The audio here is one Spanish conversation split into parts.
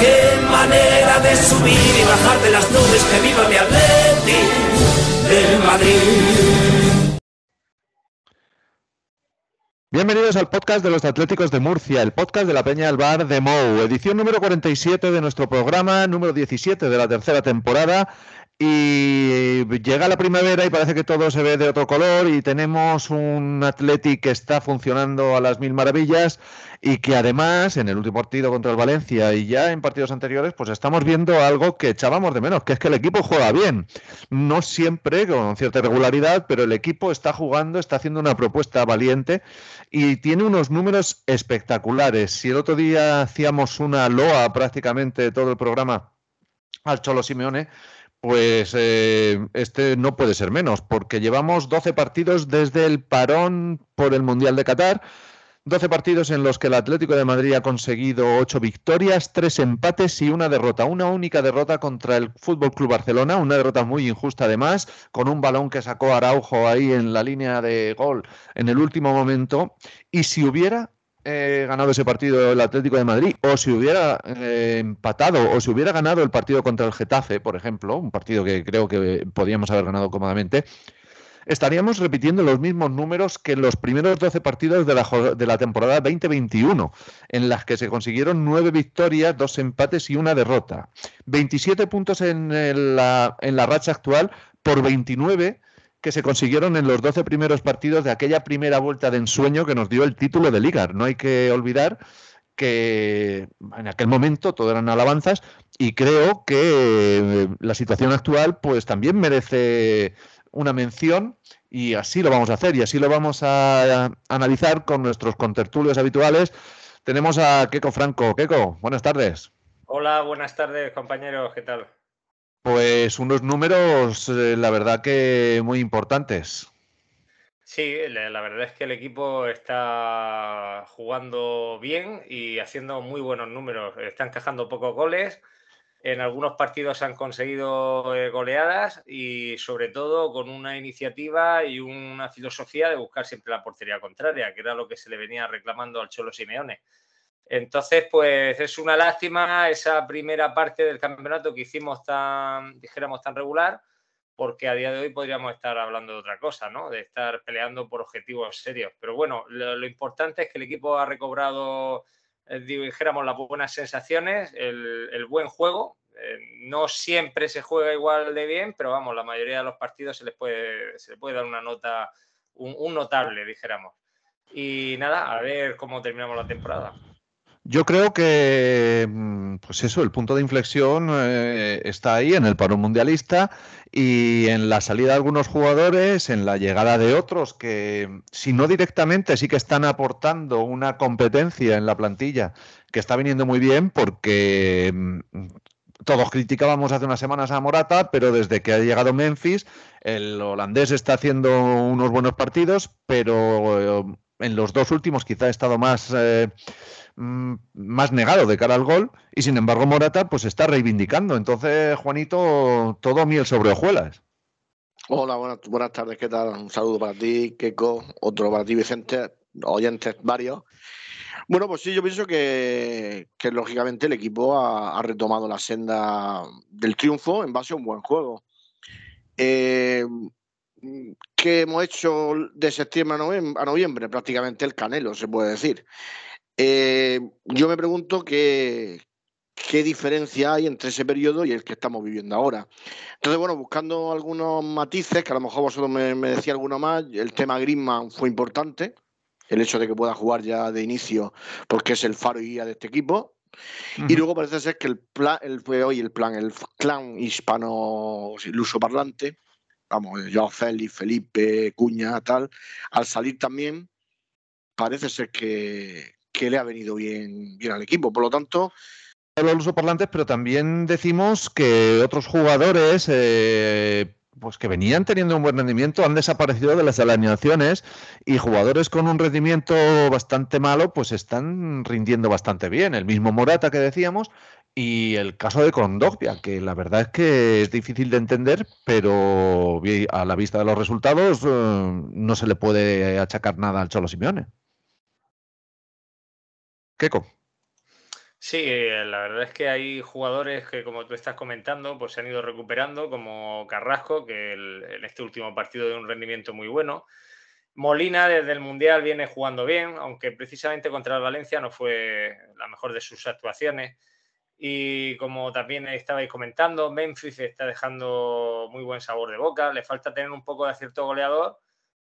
Qué manera de subir y bajar de las nubes que viva mi Madrid. Bienvenidos al podcast de los Atléticos de Murcia, el podcast de la Peña del Bar de Mou, edición número 47 de nuestro programa, número 17 de la tercera temporada. Y llega la primavera y parece que todo se ve de otro color y tenemos un Athletic que está funcionando a las mil maravillas y que además en el último partido contra el Valencia y ya en partidos anteriores pues estamos viendo algo que echábamos de menos, que es que el equipo juega bien. No siempre con cierta regularidad, pero el equipo está jugando, está haciendo una propuesta valiente y tiene unos números espectaculares. Si el otro día hacíamos una loa prácticamente todo el programa al Cholo Simeone, pues eh, este no puede ser menos, porque llevamos 12 partidos desde el parón por el Mundial de Qatar, 12 partidos en los que el Atlético de Madrid ha conseguido 8 victorias, 3 empates y una derrota. Una única derrota contra el Fútbol Club Barcelona, una derrota muy injusta además, con un balón que sacó Araujo ahí en la línea de gol en el último momento. Y si hubiera eh, ganado ese partido el Atlético de Madrid, o si hubiera eh, empatado, o si hubiera ganado el partido contra el Getafe, por ejemplo, un partido que creo que podíamos haber ganado cómodamente, estaríamos repitiendo los mismos números que en los primeros 12 partidos de la, de la temporada 2021, en las que se consiguieron 9 victorias, 2 empates y una derrota. 27 puntos en, la, en la racha actual por 29 que se consiguieron en los 12 primeros partidos de aquella primera vuelta de ensueño que nos dio el título de liga. No hay que olvidar que en aquel momento todo eran alabanzas y creo que eh, la situación actual pues también merece una mención y así lo vamos a hacer y así lo vamos a, analizar con nuestros contertulios habituales. Tenemos a Keco Franco. Keco, buenas tardes. Hola, buenas tardes compañeros, ¿qué tal? Pues unos números, eh, la verdad que muy importantes. Sí, la verdad es que el equipo está jugando bien y haciendo muy buenos números. Están encajando pocos goles. En algunos partidos han conseguido eh, goleadas y sobre todo con una iniciativa y una filosofía de buscar siempre la portería contraria, que era lo que se le venía reclamando al Cholo Simeone. Entonces, pues es una lástima esa primera parte del campeonato que hicimos tan, dijéramos, tan regular, porque a día de hoy podríamos estar hablando de otra cosa, ¿no? De estar peleando por objetivos serios. Pero bueno, lo, importante es que el equipo ha recobrado, eh, dijéramos, las buenas sensaciones, el, buen juego. Eh, no siempre se juega igual de bien, pero vamos, la mayoría de los partidos se les puede, se le puede dar una nota, un notable, dijéramos. Y nada, a ver cómo terminamos la temporada. Yo creo que, mm, pues eso, el punto de inflexión eh, está ahí en el paro mundialista y en la salida de algunos jugadores, en la llegada de otros que, si no directamente, sí que están aportando una competencia en la plantilla que está viniendo muy bien porque mm, todos criticábamos hace unas semanas a Morata, pero desde que ha llegado Memphis, el holandés está haciendo unos buenos partidos, pero eh, en los dos últimos quizá ha estado más... Eh, Mm, más negado de cara al gol y sin embargo Morata pues está reivindicando. Entonces, Juanito, todo miel sobre hojuelas. Hola, buenas, buenas tardes, ¿qué tal? Un saludo para ti, Keiko, otro para ti, Vicente, oyentes varios. Bueno, pues sí, yo pienso que, lógicamente el equipo ha, retomado la senda del triunfo en base a un buen juego. Eh, ¿Qué hemos hecho de septiembre a noviembre? Prácticamente el canelo, se puede decir. Eh, yo me pregunto qué, qué diferencia hay entre ese periodo y el que estamos viviendo ahora. Entonces, bueno, buscando algunos matices, que a lo mejor vosotros me, me decía alguno más, el tema Griezmann fue importante, el hecho de que pueda jugar ya de inicio, porque es el faro y guía de este equipo. Y luego parece ser que el plan, el, fue hoy el plan, el clan hispano luso parlante, vamos, Joao Félix, Felipe, Cuña, tal, al salir también, parece ser que, que le ha venido bien, bien al equipo. Por lo tanto, los parlantes, pero también decimos que otros jugadores eh, pues que venían teniendo un buen rendimiento han desaparecido de las alineaciones y jugadores con un rendimiento bastante malo pues están rindiendo bastante bien. El mismo Morata que decíamos y el caso de Condogbia, que la verdad es que es difícil de entender, pero a la vista de los resultados eh, no se le puede achacar nada al Cholo Simeone. Keco. Sí, eh, la verdad es que hay jugadores que, como tú estás comentando, pues se han ido recuperando, como Carrasco, que en este último partido de un rendimiento muy bueno. Molina desde el Mundial viene jugando bien, aunque precisamente contra el Valencia no fue la mejor de sus actuaciones. Y como también estabais comentando, Memphis está dejando muy buen sabor de boca. Le falta tener un poco de acierto goleador,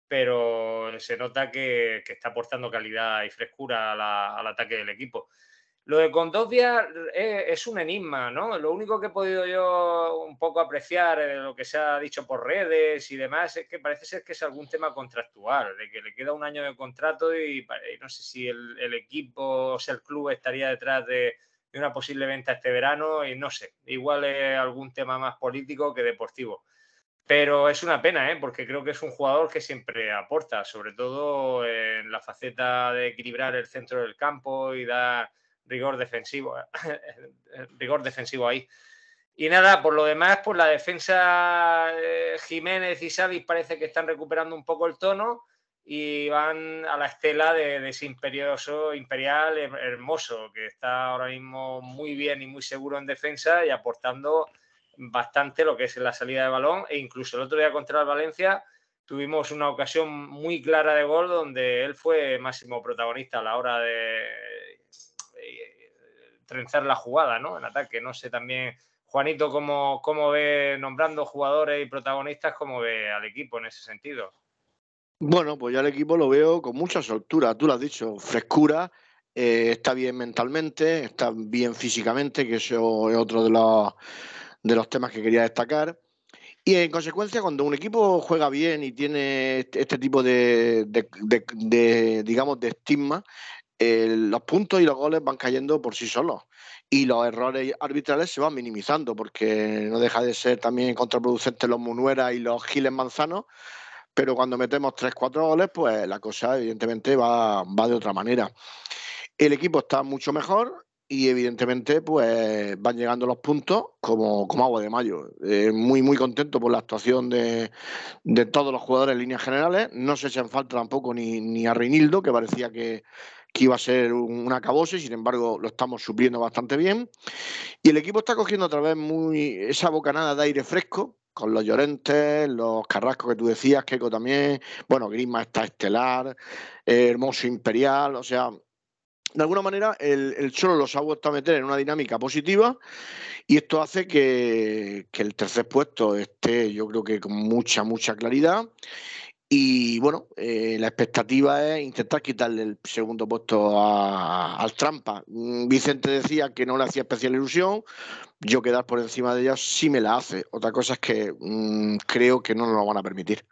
pero se nota que, está aportando calidad y frescura al ataque del equipo. Lo de Condovia eh, es un enigma, ¿no? Lo único que he podido yo un poco apreciar de lo que se ha dicho por redes y demás es que parece ser que es algún tema contractual, de que le queda un año de contrato y, no sé si el, equipo o sea, el club estaría detrás de, una posible venta este verano y no sé, igual es algún tema más político que deportivo. Pero es una pena, ¿eh? porque creo que es un jugador que siempre aporta, sobre todo en la faceta de equilibrar el centro del campo y dar rigor defensivo, rigor defensivo ahí. Y nada, por lo demás, pues la defensa eh, Jiménez y Savic parece que están recuperando un poco el tono y van a la estela de, ese imperioso, imperial hermoso, que está ahora mismo muy bien y muy seguro en defensa y aportando bastante lo que es la salida de balón. E incluso el otro día contra el Valencia tuvimos una ocasión muy clara de gol donde él fue máximo protagonista a la hora de trenzar la jugada, ¿no? En ataque, no sé también, Juanito, cómo, cómo ve nombrando jugadores y protagonistas, cómo ve al equipo en ese sentido. Bueno, pues ya el equipo lo veo con mucha soltura, tú lo has dicho, frescura, eh, está bien mentalmente, está bien físicamente, que eso es otro de los, de los temas que quería destacar. Y en consecuencia, cuando un equipo juega bien y tiene este, este tipo de, de digamos, de estigma, los puntos y los goles van cayendo por sí solos y los errores arbitrales se van minimizando porque no deja de ser también contraproducente los Munuera y los Giles Manzanos, pero cuando metemos 3-4 goles, pues la cosa evidentemente va, va de otra manera. El equipo está mucho mejor y evidentemente pues van llegando los puntos como, como agua de mayo. Eh, muy muy contento por la actuación de, de, todos los jugadores en líneas generales. No se echan falta tampoco ni, ni a Reinildo, que parecía que, que iba a ser un, acabose, sin embargo lo estamos supliendo bastante bien. Y el equipo está cogiendo otra vez muy esa bocanada de aire fresco, con los Llorentes, los Carrascos que tú decías, Keco también, bueno, Grisma está estelar, Hermoso Imperial, o sea, de alguna manera el, el Cholo los ha vuelto a meter en una dinámica positiva y esto hace que el tercer puesto esté yo creo que con mucha, mucha claridad y bueno, eh, la expectativa es intentar quitarle el segundo puesto al Trampa. Mm, Vicente decía que no le hacía especial ilusión. Yo quedar por encima de ellos sí me la hace. Otra cosa es que mm, creo que no nos lo van a permitir.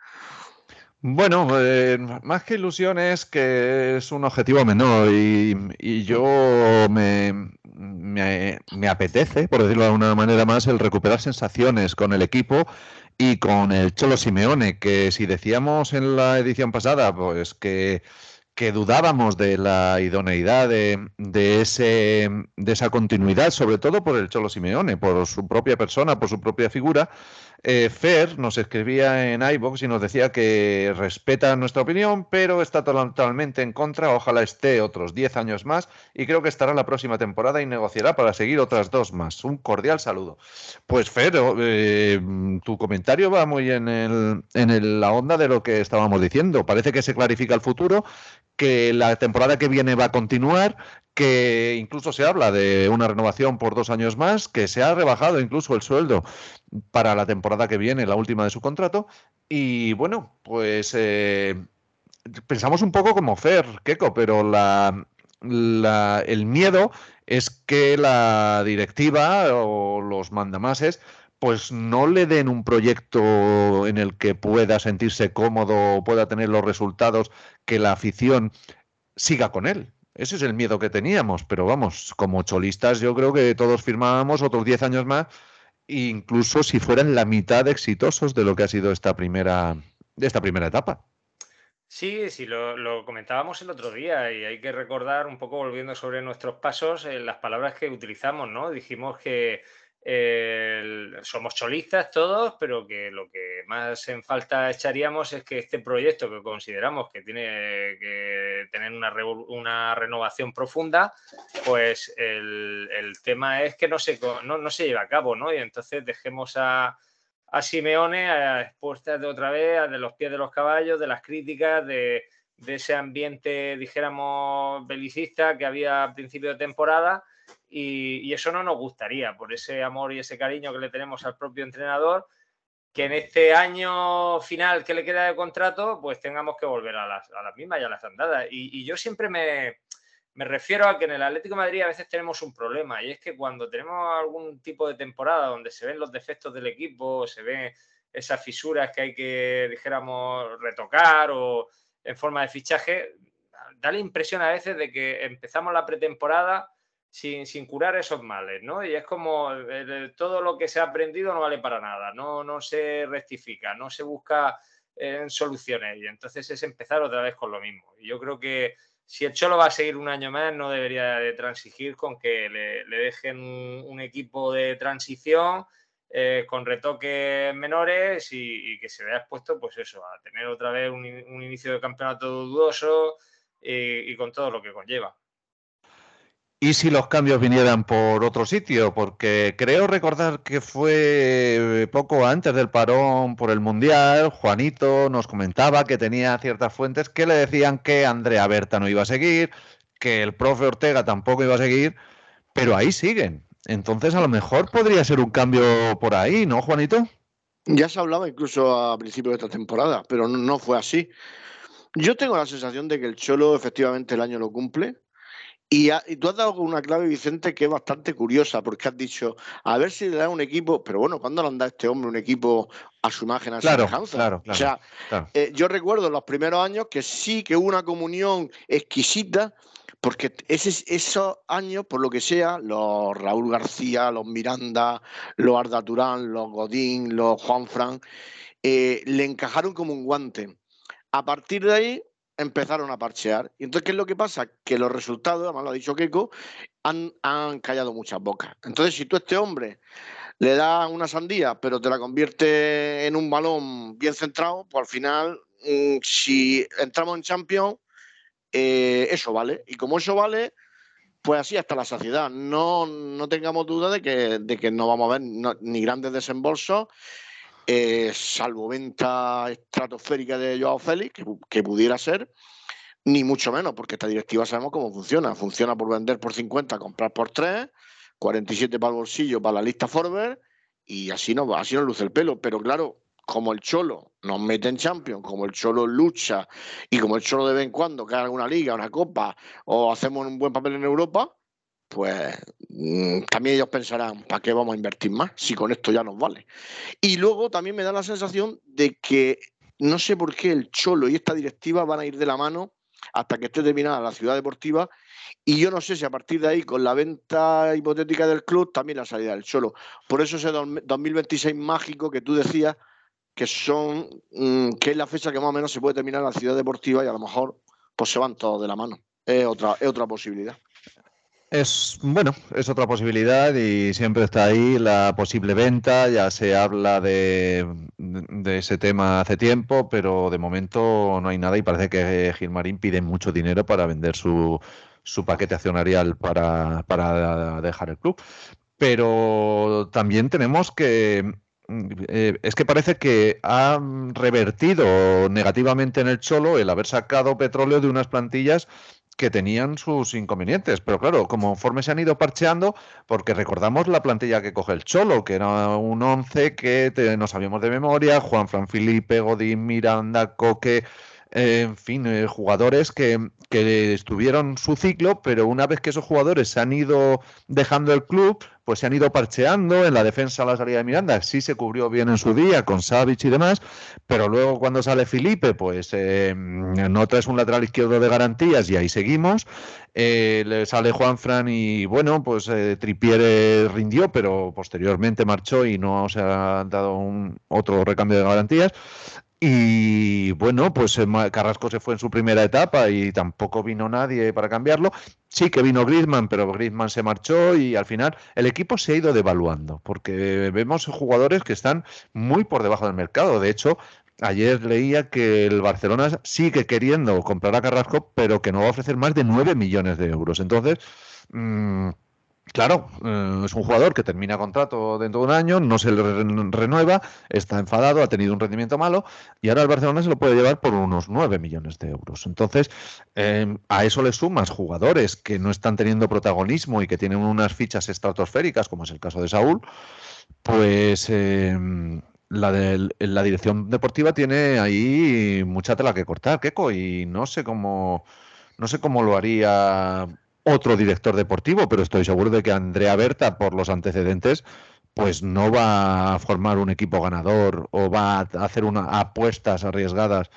Bueno, eh, más que ilusión es que es un objetivo menor y, yo me, me, apetece, por decirlo de alguna manera más, el recuperar sensaciones con el equipo y con el Cholo Simeone, que si decíamos en la edición pasada, pues que, que dudábamos de la idoneidad de, de, ese, de esa continuidad, sobre todo por el Cholo Simeone, por su propia persona, por su propia figura, eh, Fer nos escribía en iBox y nos decía que respeta nuestra opinión, pero está totalmente en contra. Ojalá esté otros 10 años más y creo que estará la próxima temporada y negociará para seguir otras dos más. Un cordial saludo. Pues Fer, eh, tu comentario va muy en, el, en la onda de lo que estábamos diciendo. Parece que se clarifica el futuro, que la temporada que viene va a continuar, que incluso se habla de una renovación por dos años más, que se ha rebajado incluso el sueldo para la temporada que viene, la última de su contrato. Y bueno, pues eh, pensamos un poco como Fer, Keco, pero la, el miedo es que la directiva o los mandamases pues no le den un proyecto en el que pueda sentirse cómodo, pueda tener los resultados que la afición siga con él. Ese es el miedo que teníamos, pero vamos, como cholistas yo creo que todos firmábamos otros 10 años más, incluso si fueran la mitad exitosos de lo que ha sido esta primera, esta primera etapa. Sí, sí, lo, comentábamos el otro día y hay que recordar un poco, volviendo sobre nuestros pasos, eh, las palabras que utilizamos, ¿no? Dijimos que somos cholistas todos, pero que lo que más en falta echaríamos es que este proyecto que consideramos que tiene que tener una, una renovación profunda, pues el, tema es que no se, no, se lleva a cabo, ¿no? Y entonces dejemos a, a Simeone a expuestas de otra vez, de los pies de los caballos, de las críticas, de, de ese ambiente, dijéramos, belicista que había a principio de temporada y, eso no nos gustaría, por ese amor y ese cariño que le tenemos al propio entrenador, que en este año final que le queda de contrato, pues tengamos que volver a las, a las mismas y a las andadas. Y, yo siempre me, me, refiero a que en el Atlético Madrid a veces tenemos un problema, y es que cuando tenemos algún tipo de temporada donde se ven los defectos del equipo, se ven esas fisuras que hay que, dijéramos, retocar o en forma de fichaje, da la impresión a veces de que empezamos la pretemporada sin, sin, curar esos males, ¿no? Y es como todo lo que se ha aprendido no vale para nada, no, no se rectifica, no se busca eh, soluciones y entonces es empezar otra vez con lo mismo. Y yo creo que si el Cholo va a seguir un año más, no debería de transigir con que le, dejen un, equipo de transición eh, con retoques menores y, que se vea expuesto, pues eso, a tener otra vez un, inicio de campeonato dudoso y con todo lo que conlleva. ¿Y si los cambios vinieran por otro sitio? Porque creo recordar que fue poco antes del parón por el Mundial, Juanito nos comentaba que tenía ciertas fuentes que le decían que Andrea Berta no iba a seguir, que el profe Ortega tampoco iba a seguir, pero ahí siguen. Entonces a lo mejor podría ser un cambio por ahí, ¿no, Juanito? Ya se hablaba incluso a principios de esta temporada, pero no fue así. Yo tengo la sensación de que el Cholo efectivamente el año lo cumple, y, tú has dado una clave, Vicente, que es bastante curiosa, porque has dicho, a ver si le da un equipo, pero bueno, ¿cuándo le han dado a este hombre un equipo a su imagen, a su claro, Claro, o sea, eh, yo recuerdo en los primeros años que sí que hubo una comunión exquisita, porque ese, esos años, por lo que sea, los Raúl García, los Miranda, los Arda Turán, los Godín, los Juan Fran, eh, le encajaron como un guante. A partir de ahí, empezaron a parchear. Y entonces, ¿qué es lo que pasa? Que los resultados, además lo ha dicho Keiko, han, han callado muchas bocas. Entonces, si tú a este hombre le das una sandía, pero te la convierte en un balón bien centrado, pues al final, mm, si entramos en Champions, eh, eso vale. Y como eso vale, pues así hasta la saciedad. No, no tengamos duda de que, de que no vamos a ver ni grandes desembolsos eh, salvo venta estratosférica de Joao Félix, que, pudiera ser, ni mucho menos, porque esta directiva sabemos cómo funciona. Funciona por vender por 50, comprar por 3, 47 para el bolsillo, para la lista Forbes, y así no, así no luce el pelo. Pero claro, como el Cholo nos mete en Champions, como el Cholo lucha y como el Cholo de vez en cuando cae alguna liga, una copa o hacemos un buen papel en Europa, pues mm, también ellos pensarán, ¿para qué vamos a invertir más si con esto ya nos vale? Y luego también me da la sensación de que no sé por qué el Cholo y esta directiva van a ir de la mano hasta que esté terminada la ciudad deportiva y yo no sé si a partir de ahí, con la venta hipotética del club, también la salida del Cholo. Por eso ese 2026 mágico que tú decías, que son mm, que es la fecha que más o menos se puede terminar la ciudad deportiva y a lo mejor pues se van todos de la mano. Es otra, es otra posibilidad. Es bueno, es otra posibilidad y siempre está ahí la posible venta. Ya se habla de, ese tema hace tiempo, pero de momento no hay nada y parece que Gilmarín pide mucho dinero para vender su, su paquete accionarial para, para dejar el club. Pero también tenemos que eh, es que parece que ha revertido negativamente en el Cholo el haber sacado petróleo de unas plantillas que tenían sus inconvenientes. Pero claro, conforme se han ido parcheando, porque recordamos la plantilla que coge el Cholo, que era un 11 que no sabíamos de memoria, Juan Fran Felipe, Godín, Miranda, Coque, en fin, eh, jugadores que, que, estuvieron su ciclo, pero una vez que esos jugadores se han ido dejando el club, pues se han ido parcheando en la defensa a la salida de Miranda. Sí se cubrió bien en su día con Savic y demás, pero luego cuando sale Felipe, pues eh, no traes un lateral izquierdo de garantías y ahí seguimos. Eh, le sale Juan Fran y bueno, pues eh, Tripiere rindió, pero posteriormente marchó y no se ha dado un otro recambio de garantías. Y bueno, pues eh, Carrasco se fue en su primera etapa y tampoco vino nadie para cambiarlo. Sí que vino Griezmann, pero Griezmann se marchó y al final el equipo se ha ido devaluando porque vemos jugadores que están muy por debajo del mercado. De hecho, ayer leía que el Barcelona sigue queriendo comprar a Carrasco, pero que no va a ofrecer más de 9 millones de euros. Entonces, mmm, Claro, eh, es un jugador que termina contrato dentro de un año, no se le renueva, está enfadado, ha tenido un rendimiento malo y ahora el Barcelona se lo puede llevar por unos 9 millones de euros. Entonces, em, a eso le sumas jugadores que no están teniendo protagonismo y que tienen unas fichas estratosféricas, como es el caso de Saúl, pues em, la, la dirección deportiva tiene ahí mucha tela que cortar, Keco, y no sé cómo, no sé cómo lo haría otro director deportivo, pero estoy seguro de que Andrea Berta, por los antecedentes, pues no va a formar un equipo ganador o va a hacer una, apuestas arriesgadas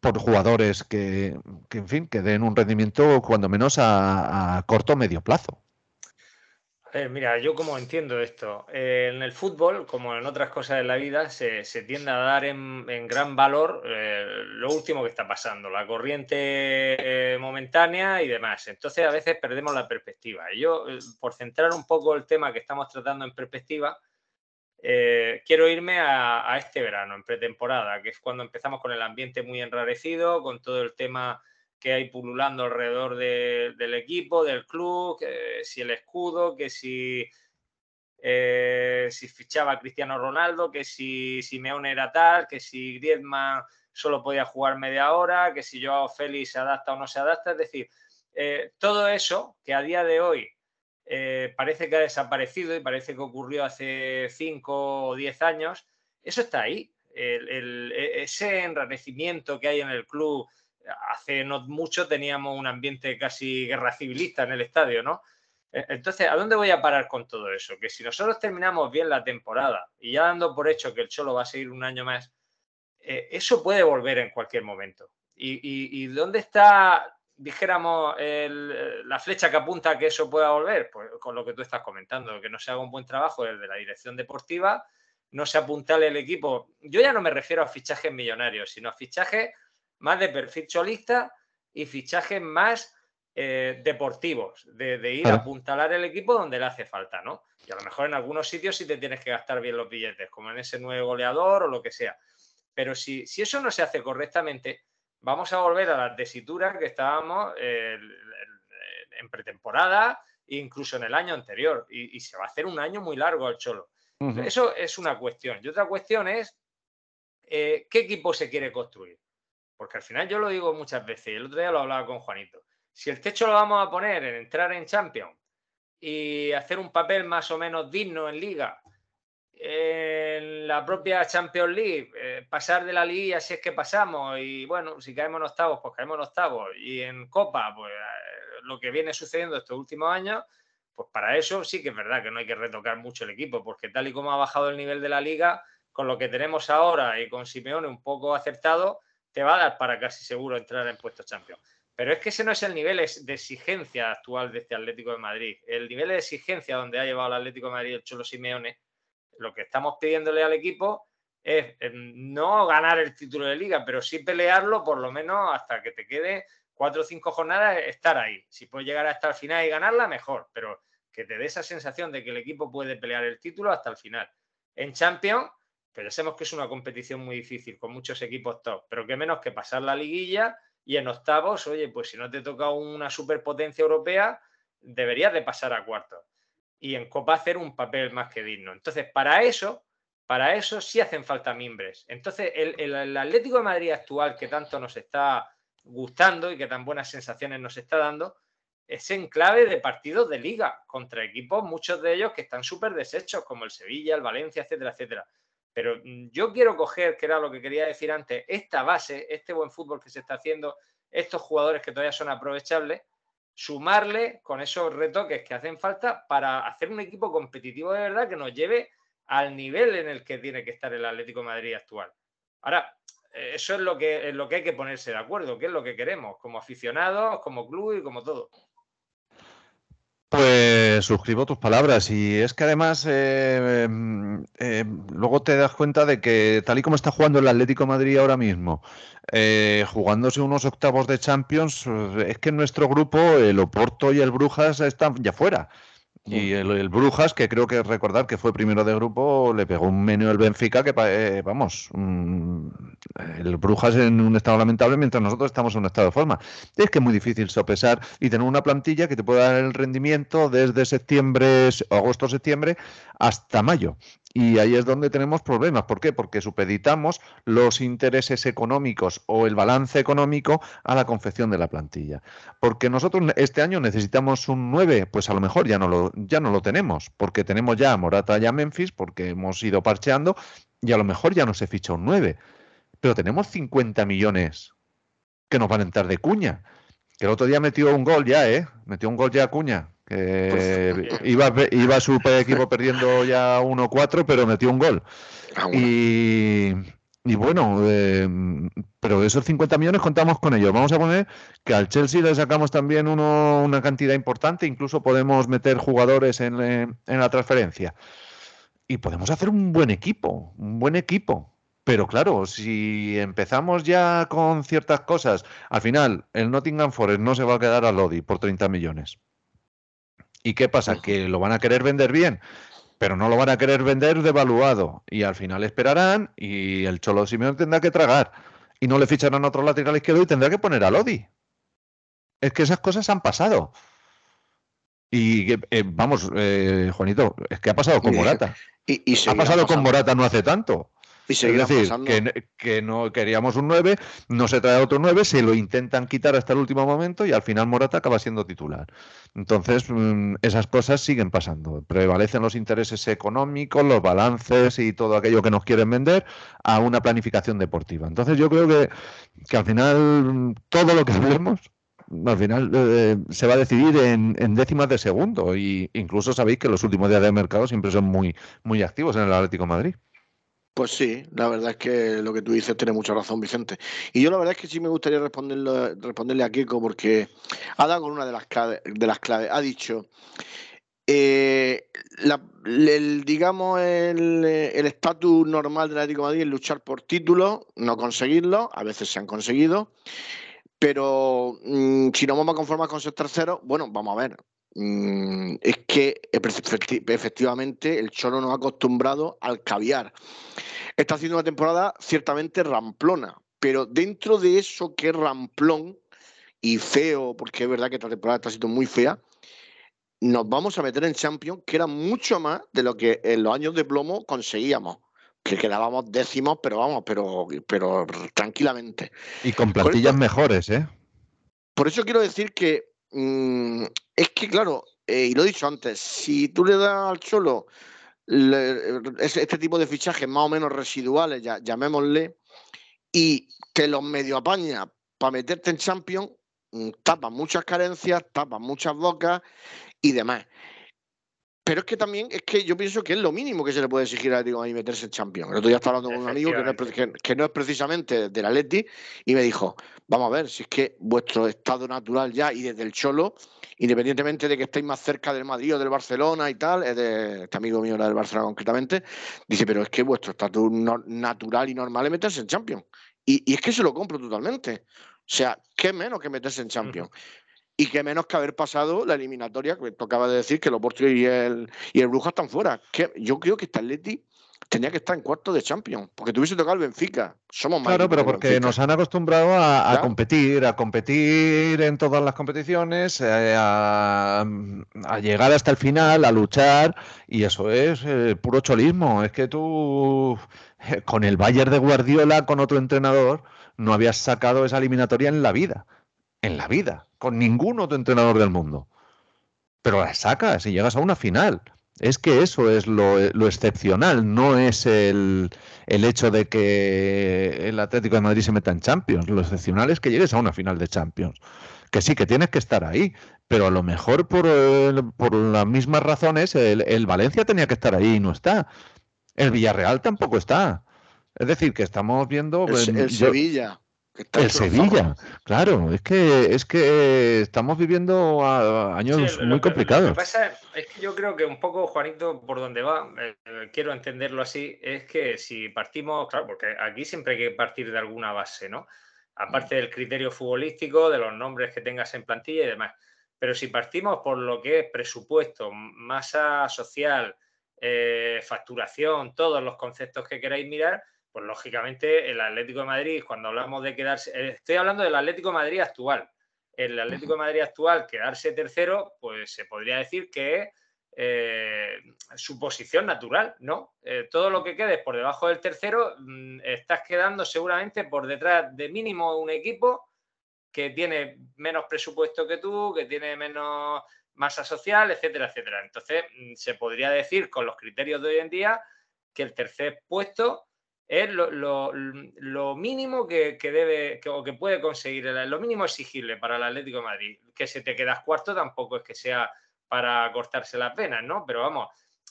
por jugadores que, en fin, que den un rendimiento cuando menos a, a corto o medio plazo. Eh, mira, yo como entiendo esto, eh, en el fútbol, como en otras cosas de la vida, se, tiende a dar en, gran valor eh, lo último que está pasando, la corriente momentánea y demás. Entonces a veces perdemos la perspectiva. Y yo, por centrar un poco el tema que estamos tratando en perspectiva, quiero irme a, a este verano, en pretemporada, que es cuando empezamos con el ambiente muy enrarecido, con todo el tema que hay pululando alrededor del equipo, del club, que si el escudo, que si, eh, si fichaba Cristiano Ronaldo, que si Simeone era tal, que si Griezmann solo podía jugar media hora, que si Joao Félix se adapta o no se adapta. Es decir, eh, todo eso que a día de hoy eh, parece que ha desaparecido y parece que ocurrió hace 5 o 10 años, eso está ahí. E, ese enrarecimiento que hay en el club, hace no mucho teníamos un ambiente casi guerra civilista en el estadio, ¿no? E, entonces, ¿a dónde voy a parar con todo eso? Que si nosotros terminamos bien la temporada y ya dando por hecho que el Cholo va a seguir un año más, eh, eso puede volver en cualquier momento. ¿Y, dónde está, dijéramos, la flecha que apunta a que eso pueda volver? Pues con lo que tú estás comentando, que no se haga un buen trabajo desde la dirección deportiva, no se apuntale el equipo. Yo ya no me refiero a fichajes millonarios, sino a fichajes más de perfil cholista y fichajes más eh, deportivos, de, ir a apuntalar el equipo donde le hace falta, ¿no? Y a lo mejor en algunos sitios sí te tienes que gastar bien los billetes, como en ese nuevo goleador o lo que sea. Pero si, si eso no se hace correctamente, vamos a volver a las tesituras que estábamos en pretemporada incluso en el año anterior. Y, se va a hacer un año muy largo al Cholo. Eso es una cuestión. Y otra cuestión es eh, qué equipo se quiere construir. Porque al final yo lo digo muchas veces, el otro día lo hablaba con Juanito. Si el techo lo vamos a poner en entrar en Champions y hacer un papel más o menos digno en Liga, en la propia Champions League, eh, pasar de la Liga si es que pasamos y bueno, si caemos en octavos, pues caemos en octavos y en Copa, pues eh, lo que viene sucediendo estos últimos años, pues para eso sí que es verdad que no hay que retocar mucho el equipo, porque tal y como ha bajado el nivel de la Liga, con lo que tenemos ahora y con Simeone un poco acertado, te va a dar para casi seguro entrar en puestos Champions. Pero es que ese no es el nivel de exigencia actual de este Atlético de Madrid. El nivel de exigencia donde ha llevado el Atlético de Madrid el Cholo Simeone, lo que estamos pidiéndole al equipo es em, no ganar el título de liga, pero sí pelearlo por lo menos hasta que te quede cuatro o cinco jornadas, estar ahí. Si puedes llegar hasta el final y ganarla, mejor, pero que te dé esa sensación de que el equipo puede pelear el título hasta el final. En Champions, Pensemos que es una competición muy difícil, con muchos equipos top, pero que menos que pasar la liguilla y en octavos, oye, pues si no te toca una superpotencia europea, deberías de pasar a cuartos. Y en Copa hacer un papel más que digno. Entonces, para eso, para eso sí hacen falta mimbres. Entonces, el, Atlético de Madrid actual que tanto nos está gustando y que tan buenas sensaciones nos está dando, es en clave de partidos de liga contra equipos, muchos de ellos que están súper deshechos, como el Sevilla, el Valencia, etcétera, etcétera. Pero mm, yo quiero coger, que era lo que quería decir antes, esta base, este buen fútbol que se está haciendo, estos jugadores que todavía son aprovechables, sumarle con esos retoques que hacen falta para hacer un equipo competitivo de verdad que nos lleve al nivel en el que tiene que estar el Atlético Madrid actual. Ahora, eso es lo que, es lo que hay que ponerse de acuerdo, qué es lo que queremos, como aficionados, como club y como todo. Pues suscribo tus palabras y es que además eh, em, luego te das cuenta de que tal y como está jugando el Atlético Madrid ahora mismo, eh, jugándose unos octavos de Champions, es que en nuestro grupo el Oporto y el Brujas están ya fuera. Y el, Brujas, que creo que recordar que fue primero de grupo, le pegó un menú el Benfica que, eh, vamos, el Brujas en un estado lamentable mientras nosotros estamos en un estado de forma. Es que es muy difícil sopesar y tener una plantilla que te pueda dar el rendimiento desde septiembre, agosto, septiembre hasta mayo. Y ahí es donde tenemos problemas. ¿Por qué? Porque supeditamos los intereses económicos o el balance económico a la confección de la plantilla. Porque nosotros este año necesitamos un 9, pues a lo mejor ya no lo, ya no lo tenemos, porque tenemos ya a Morata y a Memphis, porque hemos ido parcheando, y a lo mejor ya no se ficha un 9. Pero tenemos 50 millones que nos van a entrar de cuña. Que el otro día metió un gol ya, ¿eh? Metió un gol ya a cuña que iba, iba su equipo perdiendo ya 1-4, pero metió un gol. Ah, y, bueno, eh, pero de esos 50 millones contamos con ellos. Vamos a poner que al Chelsea le sacamos también uno, una cantidad importante, incluso podemos meter jugadores en, en la transferencia. Y podemos hacer un buen equipo, un buen equipo. Pero claro, si empezamos ya con ciertas cosas, al final el Nottingham Forest no se va a quedar a Lodi por 30 millones. ¿Y qué pasa? Que lo van a querer vender bien, pero no lo van a querer vender devaluado. Y al final esperarán y el Cholo Simeón tendrá que tragar. Y no le ficharán a otro lateral izquierdo y tendrá que poner a Lodi. Es que esas cosas han pasado. Y eh, vamos, eh, Juanito, es que ha pasado con Morata. Y, ha pasado con Morata no hace tanto es decir, que, no queríamos un 9, no se trae otro 9, se lo intentan quitar hasta el último momento y al final Morata acaba siendo titular. Entonces, mm, esas cosas siguen pasando. Prevalecen los intereses económicos, los balances y todo aquello que nos quieren vender a una planificación deportiva. Entonces, yo creo que, que al final todo lo que hablemos al final eh, se va a decidir en, en, décimas de segundo y incluso sabéis que los últimos días de mercado siempre son muy, muy activos en el Atlético de Madrid. Pues sí, la verdad es que lo que tú dices tiene mucha razón, Vicente. Y yo la verdad es que sí me gustaría responderle, responderle a Kiko porque ha dado con una de las claves. De las claves. Ha dicho, eh, el, digamos, el estatus normal del Atlético de Madrid es luchar por títulos, no conseguirlo, a veces se han conseguido, pero mm, si no vamos a conformar con ser tercero, bueno, vamos a ver, Mm, es que efectivamente el Cholo nos ha acostumbrado al caviar. Está haciendo una temporada ciertamente ramplona, pero dentro de eso que es ramplón y feo, porque es verdad que esta temporada está siendo muy fea, nos vamos a meter en Champions, que era mucho más de lo que en los años de plomo conseguíamos. Que quedábamos décimos, pero vamos, pero, pero tranquilamente. Y con plantillas mejores, ¿eh? Por eso quiero decir que Mm, es que, claro, eh, y lo he dicho antes, si tú le das al Cholo este tipo de fichajes más o menos residuales, ya, llamémosle, y te los medio apaña para meterte en Champions, mm, tapas muchas carencias, tapas muchas bocas y demás. Pero es que también, es que yo pienso que es lo mínimo que se le puede exigir a Atlético y meterse en Champions. El otro día estaba hablando con un amigo que no, es, que, no es precisamente del Atleti y me dijo, vamos a ver, si es que vuestro estado natural ya y desde el Cholo, independientemente de que estéis más cerca del Madrid o del Barcelona y tal, es de este amigo mío del Barcelona concretamente, dice, pero es que vuestro estatus natural y normal es meterse en Champions. Y, y, es que se lo compro totalmente. O sea, ¿qué menos que meterse en Champions? Y que menos que haber pasado la eliminatoria, que tocaba de decir que el Oporto y el, y el Brujas están fuera. Que yo creo que este Atleti tenía que estar en cuarto de Champions, porque tuviese tocado el Benfica. Somos Claro, pero porque nos han acostumbrado a, competir, a competir en todas las competiciones, eh, a, llegar hasta el final, a luchar, y eso es eh, puro cholismo. Es que tú eh, con el Bayern de Guardiola, con otro entrenador, no habías sacado esa eliminatoria en la vida. En la vida. Con ningún otro entrenador del mundo. Pero la sacas y llegas a una final. Es que eso es lo, excepcional, no es el, el, hecho de que el Atlético de Madrid se meta en Champions. Lo excepcional es que llegues a una final de Champions. Que sí, que tienes que estar ahí, pero a lo mejor por, por las mismas razones el, el, Valencia tenía que estar ahí y no está. El Villarreal tampoco está. Es decir, que estamos viendo... El, el Sevilla. El Sevilla, claro, es que es que estamos viviendo años muy complicados. Lo que pasa es que yo creo que un poco, Juanito, por donde va, eh, quiero entenderlo así, es que si partimos, claro, porque aquí siempre hay que partir de alguna base, ¿no? Aparte del criterio futbolístico, de los nombres que tengas en plantilla y demás. Pero si partimos por lo que es presupuesto, masa social, eh, facturación, todos los conceptos que queráis mirar, pues lógicamente el Atlético de Madrid, cuando hablamos de quedarse, eh, estoy hablando del Atlético de Madrid actual. El Atlético de Madrid actual, quedarse tercero, pues se podría decir que es eh, su posición natural, ¿no? Eh, todo lo que quedes por debajo del tercero, mm, estás quedando seguramente por detrás de mínimo un equipo que tiene menos presupuesto que tú, que tiene menos masa social, etcétera, etcétera. Entonces, mm, se podría decir con los criterios de hoy en día que el tercer puesto es lo, mínimo que, debe o que puede conseguir, lo mínimo exigible para el Atlético de Madrid. Que se te quedas cuarto tampoco es que sea para cortarse las venas, ¿no? Pero vamos,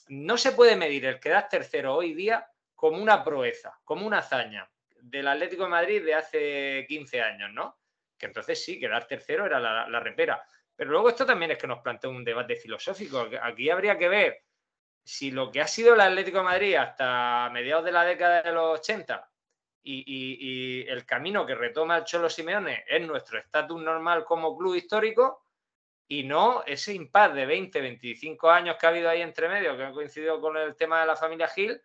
no se puede medir el quedar tercero hoy día como una proeza, como una hazaña del Atlético de Madrid de hace 15 años, ¿no? Que entonces sí, quedar tercero era la, la repera. Pero luego esto también es que nos plantea un debate filosófico. Aquí habría que ver si lo que ha sido el Atlético de Madrid hasta mediados de la década de los 80 y, el camino que retoma el Cholo Simeone es nuestro estatus normal como club histórico y no ese impas de 20, 25 años que ha habido ahí entre medio, que ha coincidido con el tema de la familia Gil,